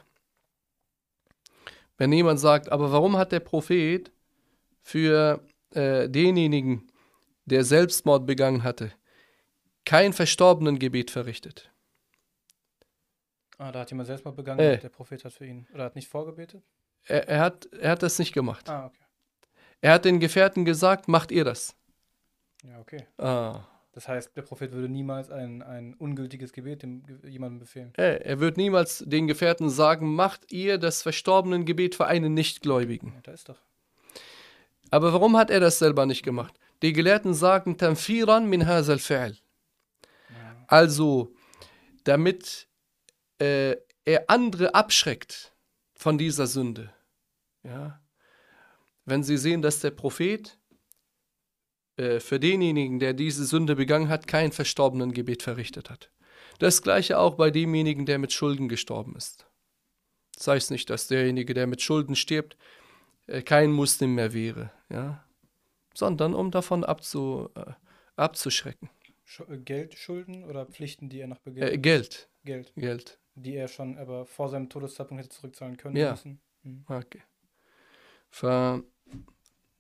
Wenn jemand sagt, aber warum hat der Prophet für äh, denjenigen, der Selbstmord begangen hatte, kein Verstorbenengebet verrichtet. Ah, da hat jemand Selbstmord begangen, äh. der Prophet hat für ihn, oder hat nicht vorgebetet? Er, er, hat, er hat das nicht gemacht. Ah, okay. Er hat den Gefährten gesagt, macht ihr das. Ja, okay. Ah. Das heißt, der Prophet würde niemals ein, ein ungültiges Gebet dem, jemandem befehlen. Äh, er wird niemals den Gefährten sagen, macht ihr das Verstorbenen-Gebet für einen Nichtgläubigen. Ja, da ist doch. Aber warum hat er das selber nicht gemacht? Die Gelehrten sagen, Tanfiran min hazal fi'l. Also, damit äh, er andere abschreckt von dieser Sünde. Ja? Wenn sie sehen, dass der Prophet äh, für denjenigen, der diese Sünde begangen hat, kein verstorbenen Gebet verrichtet hat. Das gleiche auch bei demjenigen, der mit Schulden gestorben ist. Das heißt nicht, dass derjenige, der mit Schulden stirbt, äh, kein Muslim mehr wäre, ja? sondern um davon abzu, äh, abzuschrecken. Äh, Geldschulden oder Pflichten, die er noch begehrt? Äh, Geld. Geld. Geld. Die er schon aber vor seinem Todeszeitpunkt hätte zurückzahlen können ja. müssen. Mhm. Okay. Ver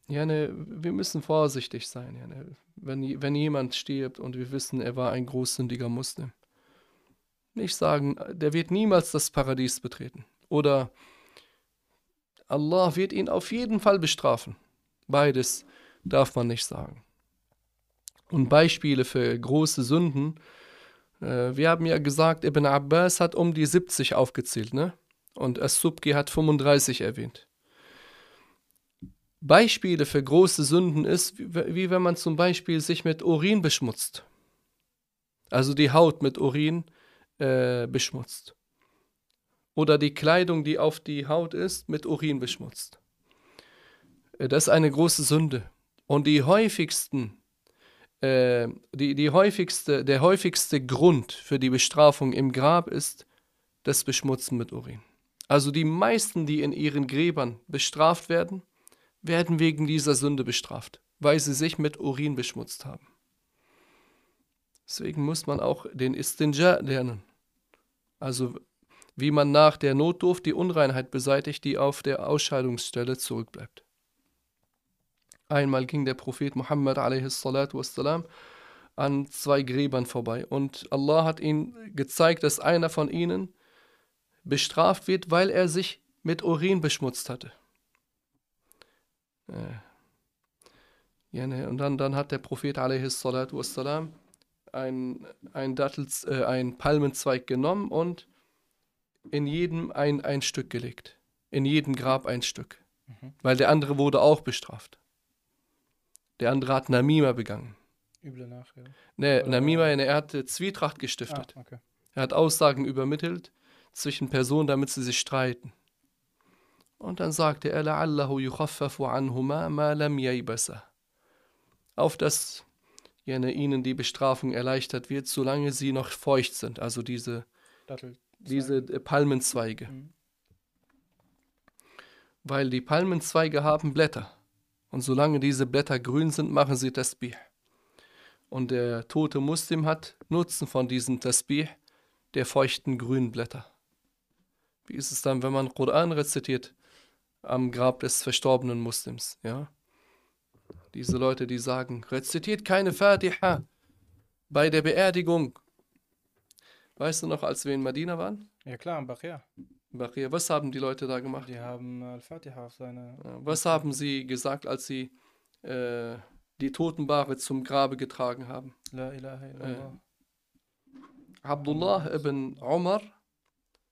ja, ne, wir müssen vorsichtig sein. Ja, ne. wenn, wenn jemand stirbt und wir wissen, er war ein großsündiger Muslim. Nicht sagen, der wird niemals das Paradies betreten. Oder Allah wird ihn auf jeden Fall bestrafen. Beides darf man nicht sagen. Und Beispiele für große Sünden. Äh, wir haben ja gesagt, Ibn Abbas hat um die 70 aufgezählt, ne? Und As-Subki hat 35 erwähnt. Beispiele für große Sünden ist, wie, wenn man zum Beispiel sich mit Urin beschmutzt. Also die Haut mit Urin äh, beschmutzt. Oder die Kleidung, die auf die Haut ist, mit Urin beschmutzt. Äh, das ist eine große Sünde. Und die häufigsten äh, die, die häufigste, der häufigste Grund für die Bestrafung im Grab ist das Beschmutzen mit Urin. Also die meisten, die in ihren Gräbern bestraft werden, werden wegen dieser Sünde bestraft, weil sie sich mit Urin beschmutzt haben. Deswegen muss man auch den Istinja lernen. Also wie man nach der Notdurft die Unreinheit beseitigt, die auf der Ausscheidungsstelle zurückbleibt. Einmal ging der Prophet Muhammad wassalam, an zwei Gräbern vorbei und Allah hat ihm gezeigt, dass einer von ihnen bestraft wird, weil er sich mit Urin beschmutzt hatte. Äh. Ne, und dann, dann hat der Prophet wassalam, ein, ein, Dattels, äh, ein Palmenzweig genommen und in jedem ein, ein Stück gelegt. In jedem Grab ein Stück. Mhm. Weil der andere wurde auch bestraft. Der andere hat Namima begangen. Üble Nachrede. Nee, Namima, er hat Zwietracht gestiftet. Ah, okay. Er hat Aussagen übermittelt zwischen Personen, damit sie sich streiten. Und dann sagte er, لَعَلَّهُ يُخَفَّفُ عَنْهُمَا مَا لَمْ يَيْبَسَ Auf dass jene ihnen die Bestrafung erleichtert wird, solange sie noch feucht sind, also diese, diese Palmenzweige. Mhm. Weil die Palmenzweige haben Blätter. Und solange diese Blätter grün sind, machen sie Tasbih. Und der tote Muslim hat Nutzen von diesem Tasbih, der feuchten grünen Blätter. Wie ist es dann, wenn man Koran rezitiert am Grab des verstorbenen Muslims? Ja? Diese Leute, die sagen, rezitiert keine Fatiha bei der Beerdigung. Weißt du noch, als wir in Medina waren? Ja klar, in Bachir. Bachir. Was haben die Leute da gemacht? Die haben Al-Fatiha auf seine... Was haben sie gesagt, als sie äh, die Totenbare zum Grabe getragen haben? La ilaha illallah. Äh, Abdullah ibn Umar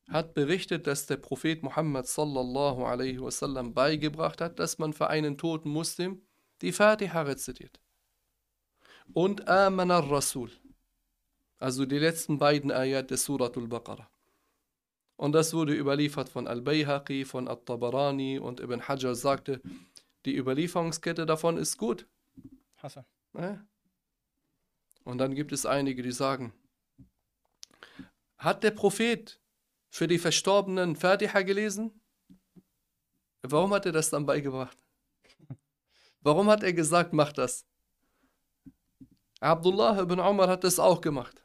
hat berichtet, dass der Prophet Muhammad sallallahu alaihi wasallam beigebracht hat, dass man für einen toten Muslim die Fatiha rezitiert. Und Aman al-Rasul. Also die letzten beiden Ayat des Suratul Baqarah. Und das wurde überliefert von Al-Bayhaqi, von At-Tabarani und Ibn Hajar sagte, die Überlieferungskette davon ist gut. Hassan. Und dann gibt es einige, die sagen, hat der Prophet für die Verstorbenen Fatiha gelesen? Warum hat er das dann beigebracht? Warum hat er gesagt, mach das? Abdullah ibn Umar hat das auch gemacht.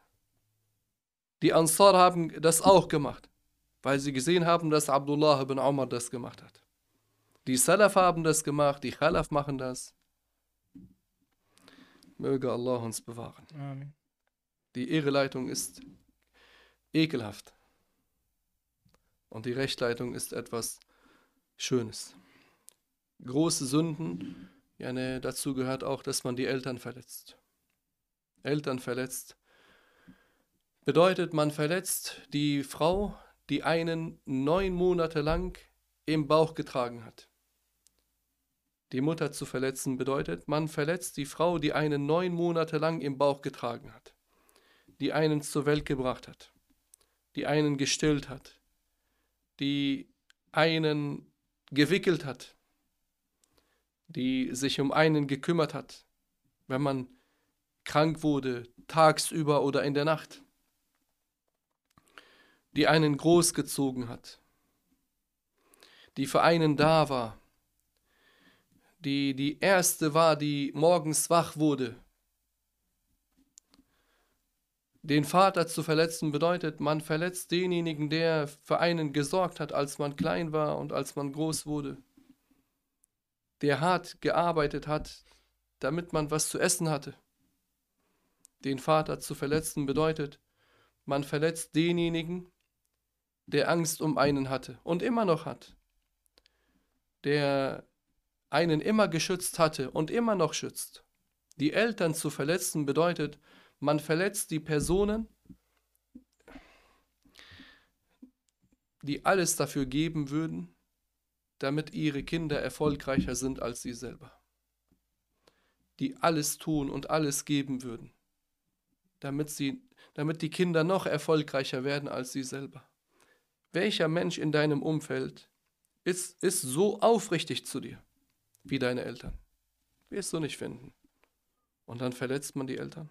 Die Ansar haben das auch gemacht, weil sie gesehen haben, dass Abdullah ibn Umar das gemacht hat. Die Salaf haben das gemacht, die Khalaf machen das. Möge Allah uns bewahren. Amen. Die Irreleitung ist ekelhaft. Und die Rechtleitung ist etwas Schönes. Große Sünden, ja, ne, dazu gehört auch, dass man die Eltern verletzt. Eltern verletzt bedeutet, man verletzt die Frau, die einen neun Monate lang im Bauch getragen hat. Die Mutter zu verletzen bedeutet, man verletzt die Frau, die einen neun Monate lang im Bauch getragen hat, die einen zur Welt gebracht hat, die einen gestillt hat, die einen gewickelt hat, die sich um einen gekümmert hat, wenn man krank wurde, tagsüber oder in der Nacht, die einen großgezogen hat, die für einen da war, die die erste war, die morgens wach wurde. Den Vater zu verletzen bedeutet, man verletzt denjenigen, der für einen gesorgt hat, als man klein war und als man groß wurde. Der hart gearbeitet hat, damit man was zu essen hatte. Den Vater zu verletzen bedeutet, man verletzt denjenigen, der Angst um einen hatte und immer noch hat. Der einen immer geschützt hatte und immer noch schützt. Die Eltern zu verletzen bedeutet, man verletzt die Personen, die alles dafür geben würden, damit ihre Kinder erfolgreicher sind als sie selber. Die alles tun und alles geben würden, damit, sie, damit die Kinder noch erfolgreicher werden als sie selber. Welcher Mensch in deinem Umfeld ist, ist so aufrichtig zu dir? wie deine Eltern. Wirst du nicht finden. Und dann verletzt man die Eltern.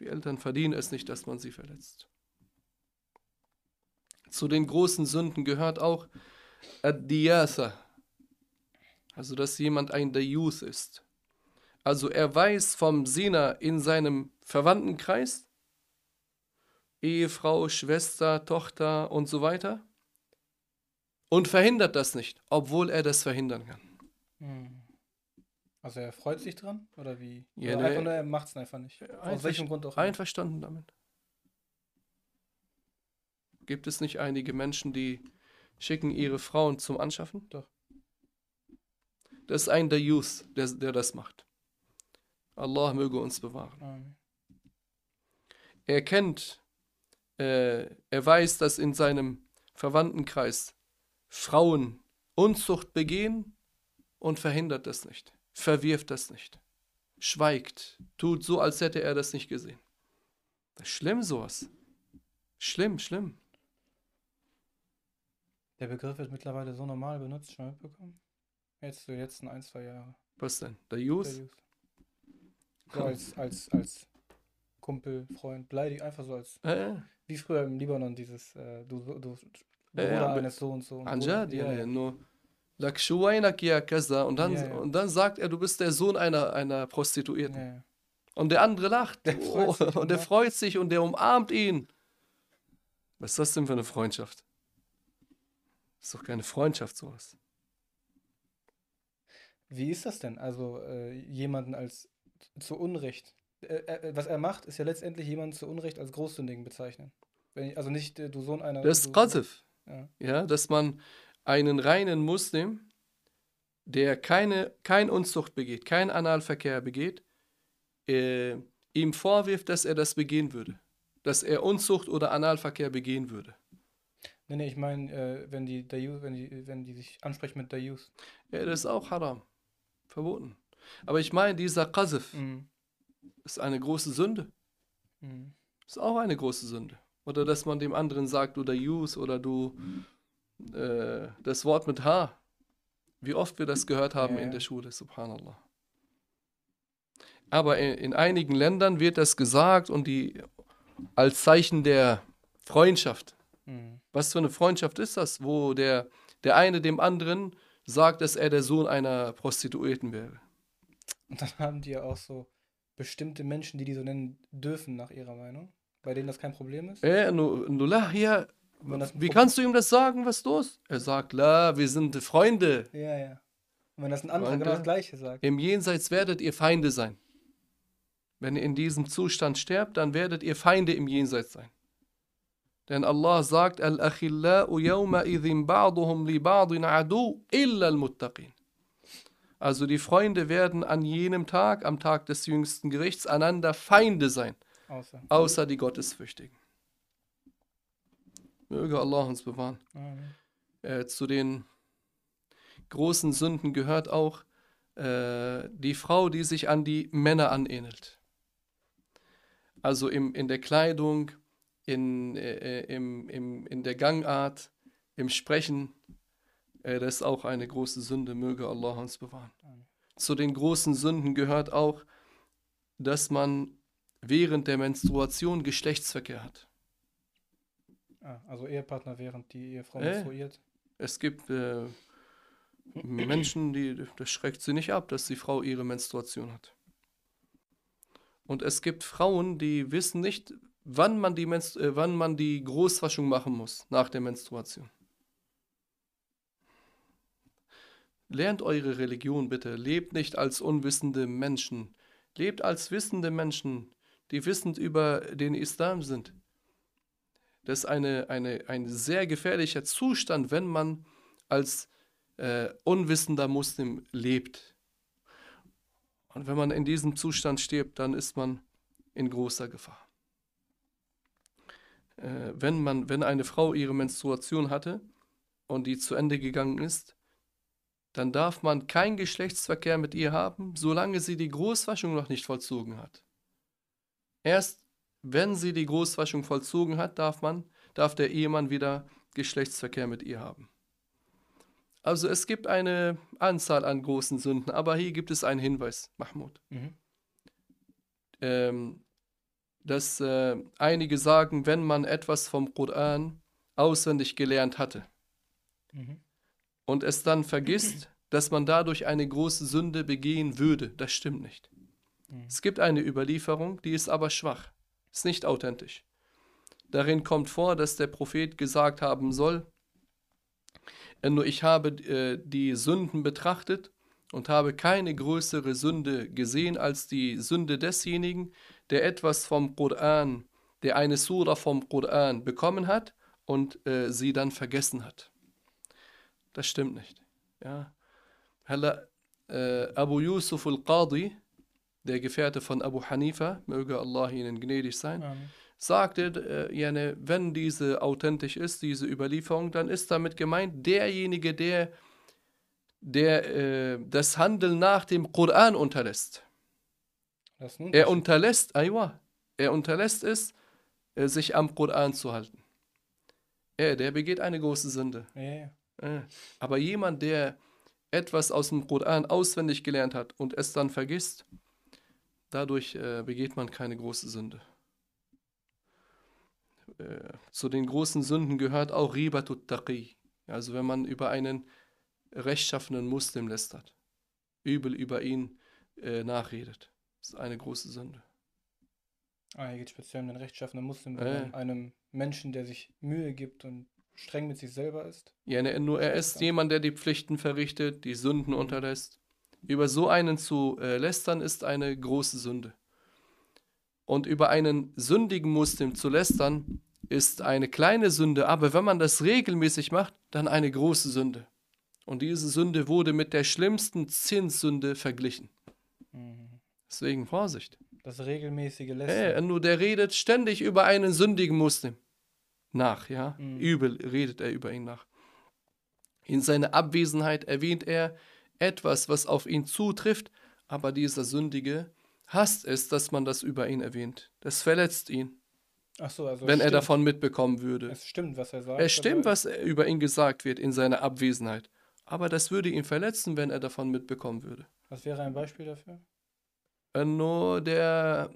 Die Eltern verdienen es nicht, dass man sie verletzt. Zu den großen Sünden gehört auch Ad-Diyasa, also dass jemand ein Dayuth ist. Also er weiß vom Sina in seinem Verwandtenkreis, Ehefrau, Schwester, Tochter und so weiter, und verhindert das nicht, obwohl er das verhindern kann. Hm. Also er freut sich dran? Oder wie? Ja, oder einfach nur, er macht es einfach nicht. Aus welchem Grund auch. Einverstanden damit. Gibt es nicht einige Menschen, die schicken ihre Frauen zum Anschaffen? Doch. Das ist ein der Youth, der, der das macht. Allah möge uns bewahren. Amen. Er kennt, äh, er weiß, dass in seinem Verwandtenkreis Frauen Unzucht begehen und verhindert das nicht verwirft das nicht, schweigt, tut so, als hätte er das nicht gesehen. Das ist schlimm sowas. Schlimm, schlimm. Der Begriff wird mittlerweile so normal benutzt, schon mitbekommen? Jetzt, die letzten ein, zwei Jahre. Was denn? Der Youth? Der Youth. So als, als, als Kumpel, Freund, beleidigt, einfach so als, Äh, wie früher im Libanon, dieses, äh, du, du, Bruder ja, eines so und so. und Anja, so. die ja, ja, nur Lakshuwainak ya kaza und dann, und sagt er, du bist der Sohn einer, einer Prostituierten. Ja. Und der andere lacht. Der freut sich und der freut sich und der umarmt ihn. Was ist das denn für eine Freundschaft? Das ist doch keine Freundschaft, sowas. Wie ist das denn? Also äh, jemanden als zu Unrecht. Äh, äh, was er macht, ist ja letztendlich jemanden zu Unrecht als Großsündigen bezeichnen. Ich, also nicht äh, du Sohn einer. Das ist Qazif. Ja. ja, dass man einen reinen Muslim, der keine, kein Unzucht begeht, kein Analverkehr begeht, äh, ihm vorwirft, dass er das begehen würde. Dass er Unzucht oder Analverkehr begehen würde. Nee, nee, ich meine, äh, wenn, die Dayus, wenn, die, wenn die sich ansprechen mit Dayus. Ja, das ist auch haram. Verboten. Aber ich meine, dieser Qazif mhm. ist eine große Sünde. Mhm. Ist auch eine große Sünde. Oder dass man dem anderen sagt, du Dayus oder du äh, das Wort mit H. Wie oft wir das gehört haben ja, in der Schule, subhanallah. Aber in, in, einigen Ländern wird das gesagt und die als Zeichen der Freundschaft. Mhm. Was für eine Freundschaft ist das, wo der, der eine dem anderen sagt, dass er der Sohn einer Prostituierten wäre? Und dann haben die ja auch so bestimmte Menschen, die die so nennen dürfen, nach ihrer Meinung, bei denen das kein Problem ist. Äh, Nullah, hier, wie kannst du ihm das sagen, was los? Er sagt, la, wir sind Freunde. Ja, ja. Und wenn das ein anderer genau das Gleiche sagt. Im Jenseits werdet ihr Feinde sein. Wenn ihr in diesem Zustand sterbt, dann werdet ihr Feinde im Jenseits sein. Denn Allah sagt, Al-Akhillau yawma idhin ba'duhum li ba'din adu illa al-muttaqin. Also die Freunde werden an jenem Tag, am Tag des jüngsten Gerichts, einander Feinde sein, außer, außer die Gottesfürchtigen. Möge Allah uns bewahren. Äh, zu den großen Sünden gehört auch äh, die Frau, die sich an die Männer anähnelt. Also im, in der Kleidung, in, äh, äh im, im, in der Gangart, im Sprechen. Äh, das ist auch eine große Sünde. Möge Allah uns bewahren. Zu den großen Sünden gehört auch, dass man während der Menstruation Geschlechtsverkehr hat. Ah, also Ehepartner, während die Ehefrau äh, menstruiert. Es gibt äh, Menschen, die, das schreckt sie nicht ab, dass die Frau ihre Menstruation hat. Und es gibt Frauen, die wissen nicht, wann man die, Menstru äh, wann man die Großwaschung machen muss nach der Menstruation. Lernt eure Religion bitte. Lebt nicht als unwissende Menschen. Lebt als wissende Menschen, die wissend über den Islam sind. Das ist eine, eine, ein sehr gefährlicher Zustand, wenn man als äh, unwissender Muslim lebt. Und wenn man in diesem Zustand stirbt, dann ist man in großer Gefahr. Äh, wenn, man, wenn eine Frau ihre Menstruation hatte und die zu Ende gegangen ist, dann darf man keinen Geschlechtsverkehr mit ihr haben, solange sie die Großwaschung noch nicht vollzogen hat. Erst wenn sie die Großwaschung vollzogen hat, darf man, darf der Ehemann wieder Geschlechtsverkehr mit ihr haben. Also es gibt eine Anzahl an großen Sünden, aber hier gibt es einen Hinweis, Mahmoud. Mhm. Ähm, dass äh, einige sagen, wenn man etwas vom Koran auswendig gelernt hatte mhm. und es dann vergisst, dass man dadurch eine große Sünde begehen würde. Das stimmt nicht. Mhm. Es gibt eine Überlieferung, die ist aber schwach. Ist nicht authentisch. Darin kommt vor, dass der Prophet gesagt haben soll, äh, nur ich habe äh, die Sünden betrachtet und habe keine größere Sünde gesehen als die Sünde desjenigen, der etwas vom Koran, der eine Sura vom Koran bekommen hat und äh, sie dann vergessen hat. Das stimmt nicht. Ja. äh, Abu Yusuf al-Qadi, der Gefährte von Abu Hanifa, möge Allah ihnen gnädig sein, Amen. sagte, äh, wenn diese authentisch ist, diese Überlieferung, dann ist damit gemeint derjenige, der, der äh, das Handeln nach dem Koran unterlässt. Er unterlässt, aywa, er unterlässt es, äh, sich am Koran zu halten. Er, der begeht eine große Sünde. Ja. Äh, aber jemand, der etwas aus dem Koran auswendig gelernt hat und es dann vergisst, Dadurch äh, begeht man keine große Sünde. Äh, zu den großen Sünden gehört auch Ribatut Taqi. Also wenn man über einen rechtschaffenen Muslim lästert, übel über ihn äh, nachredet. Das ist eine große Sünde. Ah, hier geht speziell um den rechtschaffenen Muslim, Äh. einem Menschen, der sich Mühe gibt und streng mit sich selber ist. Ja, ne, nur er ist jemand, der die Pflichten verrichtet, die Sünden unterlässt. Über so einen zu äh, lästern ist eine große Sünde. Und über einen sündigen Muslim zu lästern ist eine kleine Sünde, aber wenn man das regelmäßig macht, dann eine große Sünde. Und diese Sünde wurde mit der schlimmsten Zinssünde verglichen. Mhm. Deswegen Vorsicht. Das regelmäßige Hey, Lästern. nur der redet ständig über einen sündigen Muslim nach, ja. Mhm. Übel redet er über ihn nach. In seiner Abwesenheit erwähnt er etwas, was auf ihn zutrifft, aber dieser Sündige hasst es, dass man das über ihn erwähnt. Das verletzt ihn, Ach so, also wenn er stimmt. davon mitbekommen würde. Es stimmt, was er sagt. Es stimmt, aber was über ihn gesagt wird in seiner Abwesenheit. Aber das würde ihn verletzen, wenn er davon mitbekommen würde. Was wäre ein Beispiel dafür? Äh, Nur der,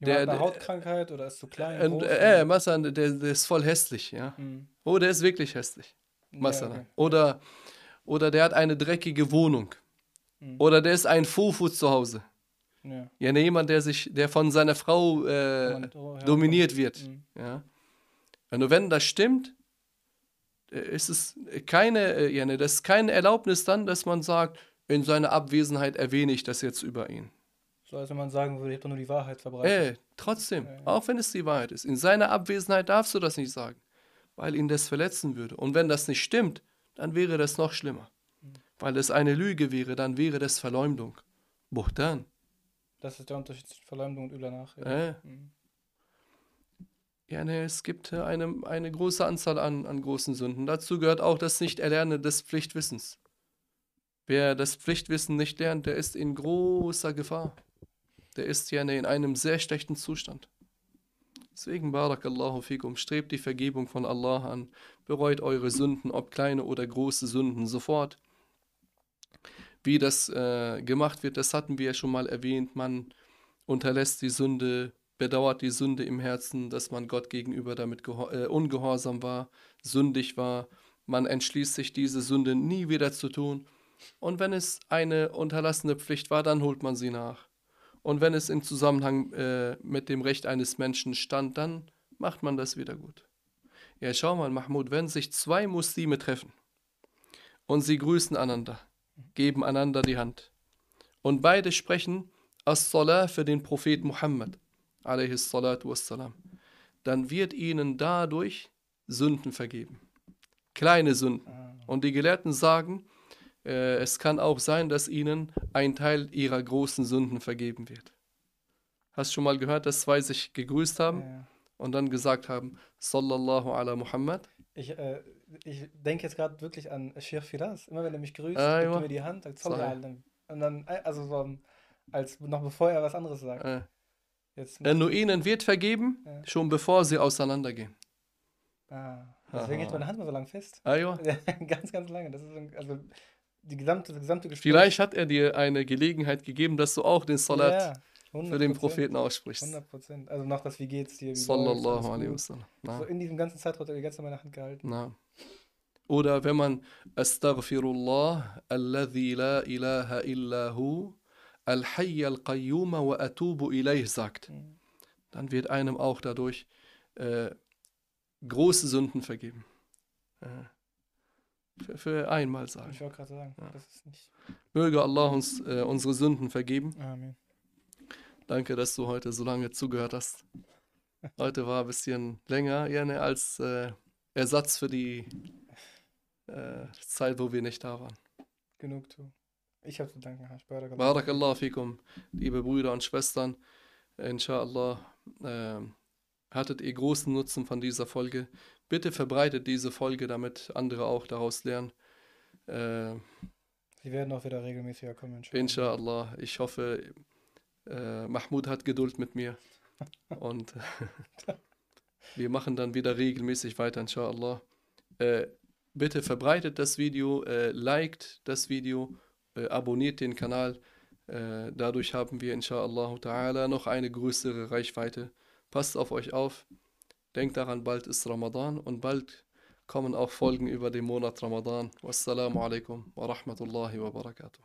Der, Der- eine der- Hautkrankheit oder ist zu klein? und, groß, äh, Massan, der, der ist voll hässlich, ja. Mhm. Oh, der ist wirklich hässlich. Ja, Masala. okay. Oder, oder der hat eine dreckige Wohnung. Mhm. Oder der ist ein Fufu zu Hause. Ja. Ja, ne, jemand, der sich, der von seiner Frau äh, Und- oh, dominiert wird. Mhm. Ja. Und wenn das stimmt, äh, ist es keine, äh, ja, ne, das ist keine Erlaubnis dann, dass man sagt, in seiner Abwesenheit erwähne ich das jetzt über ihn. So als wenn man sagen würde, ich habe doch nur die Wahrheit verbreitet. Äh, trotzdem, Ja, ja. auch wenn es die Wahrheit ist, in seiner Abwesenheit darfst du das nicht sagen, weil ihn das verletzen würde. Und wenn das nicht stimmt, dann wäre das noch schlimmer. Weil es eine Lüge wäre, dann wäre das Verleumdung. Buchtan. Das ist der Unterschied zwischen Verleumdung und übler Nachrede. Äh, Mhm. ja, ne, es gibt äh, eine, eine große Anzahl an, an großen Sünden. Dazu gehört auch das Nicht-Erlernen des Pflichtwissens. Wer das Pflichtwissen nicht lernt, der ist in großer Gefahr. Der ist ja in einem sehr schlechten Zustand. Deswegen, Barakallahu fikum, strebt die Vergebung von Allah an, bereut eure Sünden, ob kleine oder große Sünden, sofort. Wie das äh, gemacht wird, das hatten wir ja schon mal erwähnt. Man unterlässt die Sünde, bedauert die Sünde im Herzen, dass man Gott gegenüber damit äh, ungehorsam war, sündig war. Man entschließt sich, diese Sünde nie wieder zu tun. Und wenn es eine unterlassene Pflicht war, dann holt man sie nach. Und wenn es im Zusammenhang äh, mit dem Recht eines Menschen stand, dann macht man das wieder gut. Ja, schau mal, Mahmoud, wenn sich zwei Muslime treffen und sie grüßen einander, geben einander die Hand und beide sprechen As-Salah für den Prophet Muhammad, wassalam, dann wird ihnen dadurch Sünden vergeben. Kleine Sünden. Ah. Und die Gelehrten sagen, äh, es kann auch sein, dass ihnen ein Teil ihrer großen Sünden vergeben wird. Hast schon mal gehört, dass zwei sich gegrüßt haben Ja. und dann gesagt haben, Sallallahu ala Muhammad? Ich, äh, ich denke jetzt gerade wirklich an Sheikh Firas. Immer wenn er mich grüßt, Ah, gibt er mir die Hand, sagt. Sallallahu Und dann, äh, also so, als noch bevor er was anderes sagt. Äh, Jetzt, äh, nur ihnen wird vergeben, Ja. schon bevor sie auseinandergehen. ah, deswegen hält meine Hand mal so lang fest. Ah, ja. ganz, ganz lange. Das ist ein, also die gesamte, das gesamte Gespräch. Vielleicht hat er dir eine Gelegenheit gegeben, dass du auch den Salat Ja, für den 100%, Propheten aussprichst. 100 Prozent. Also noch das, wie geht's dir? Wie Sallallahu alaihi wasallam. So in diesem ganzen Zeitraum hat er die ganze Zeit meine Hand gehalten. na. Oder wenn man Astaghfirullah, alladhi la ilaha illa hu, al-hayy al-qayyuma wa atubu ilayh sagt, Mhm. dann wird einem auch dadurch äh, große Sünden vergeben. Äh, für, für einmal sagen. Ich wollte gerade sagen, Ja. das ist nicht. Möge Allah uns äh, unsere Sünden vergeben. Amen. Danke, dass du heute so lange zugehört hast. Heute war ein bisschen länger, gerne als äh, Ersatz für die äh, Zeit, wo wir nicht da waren. Genug zu. Ich habe zu danken. Barakallah. Barakallah fikum, liebe Brüder und Schwestern. Inshallah äh, hattet ihr großen Nutzen von dieser Folge. Bitte verbreitet diese Folge, damit andere auch daraus lernen. Äh, Sie werden auch wieder regelmäßiger kommen. inshallah. Ich hoffe, äh, Mahmoud hat Geduld mit mir und wir machen dann wieder regelmäßig weiter, inshallah. Äh, bitte verbreitet das Video, äh, liked das Video, äh, abonniert den Kanal. Äh, dadurch haben wir, inshallah ta'ala, noch eine größere Reichweite. Passt auf euch auf. Denkt daran, bald ist Ramadan und bald kommen auch Folgen über den Monat Ramadan. Wassalamu alaikum wa rahmatullahi wa barakatuh.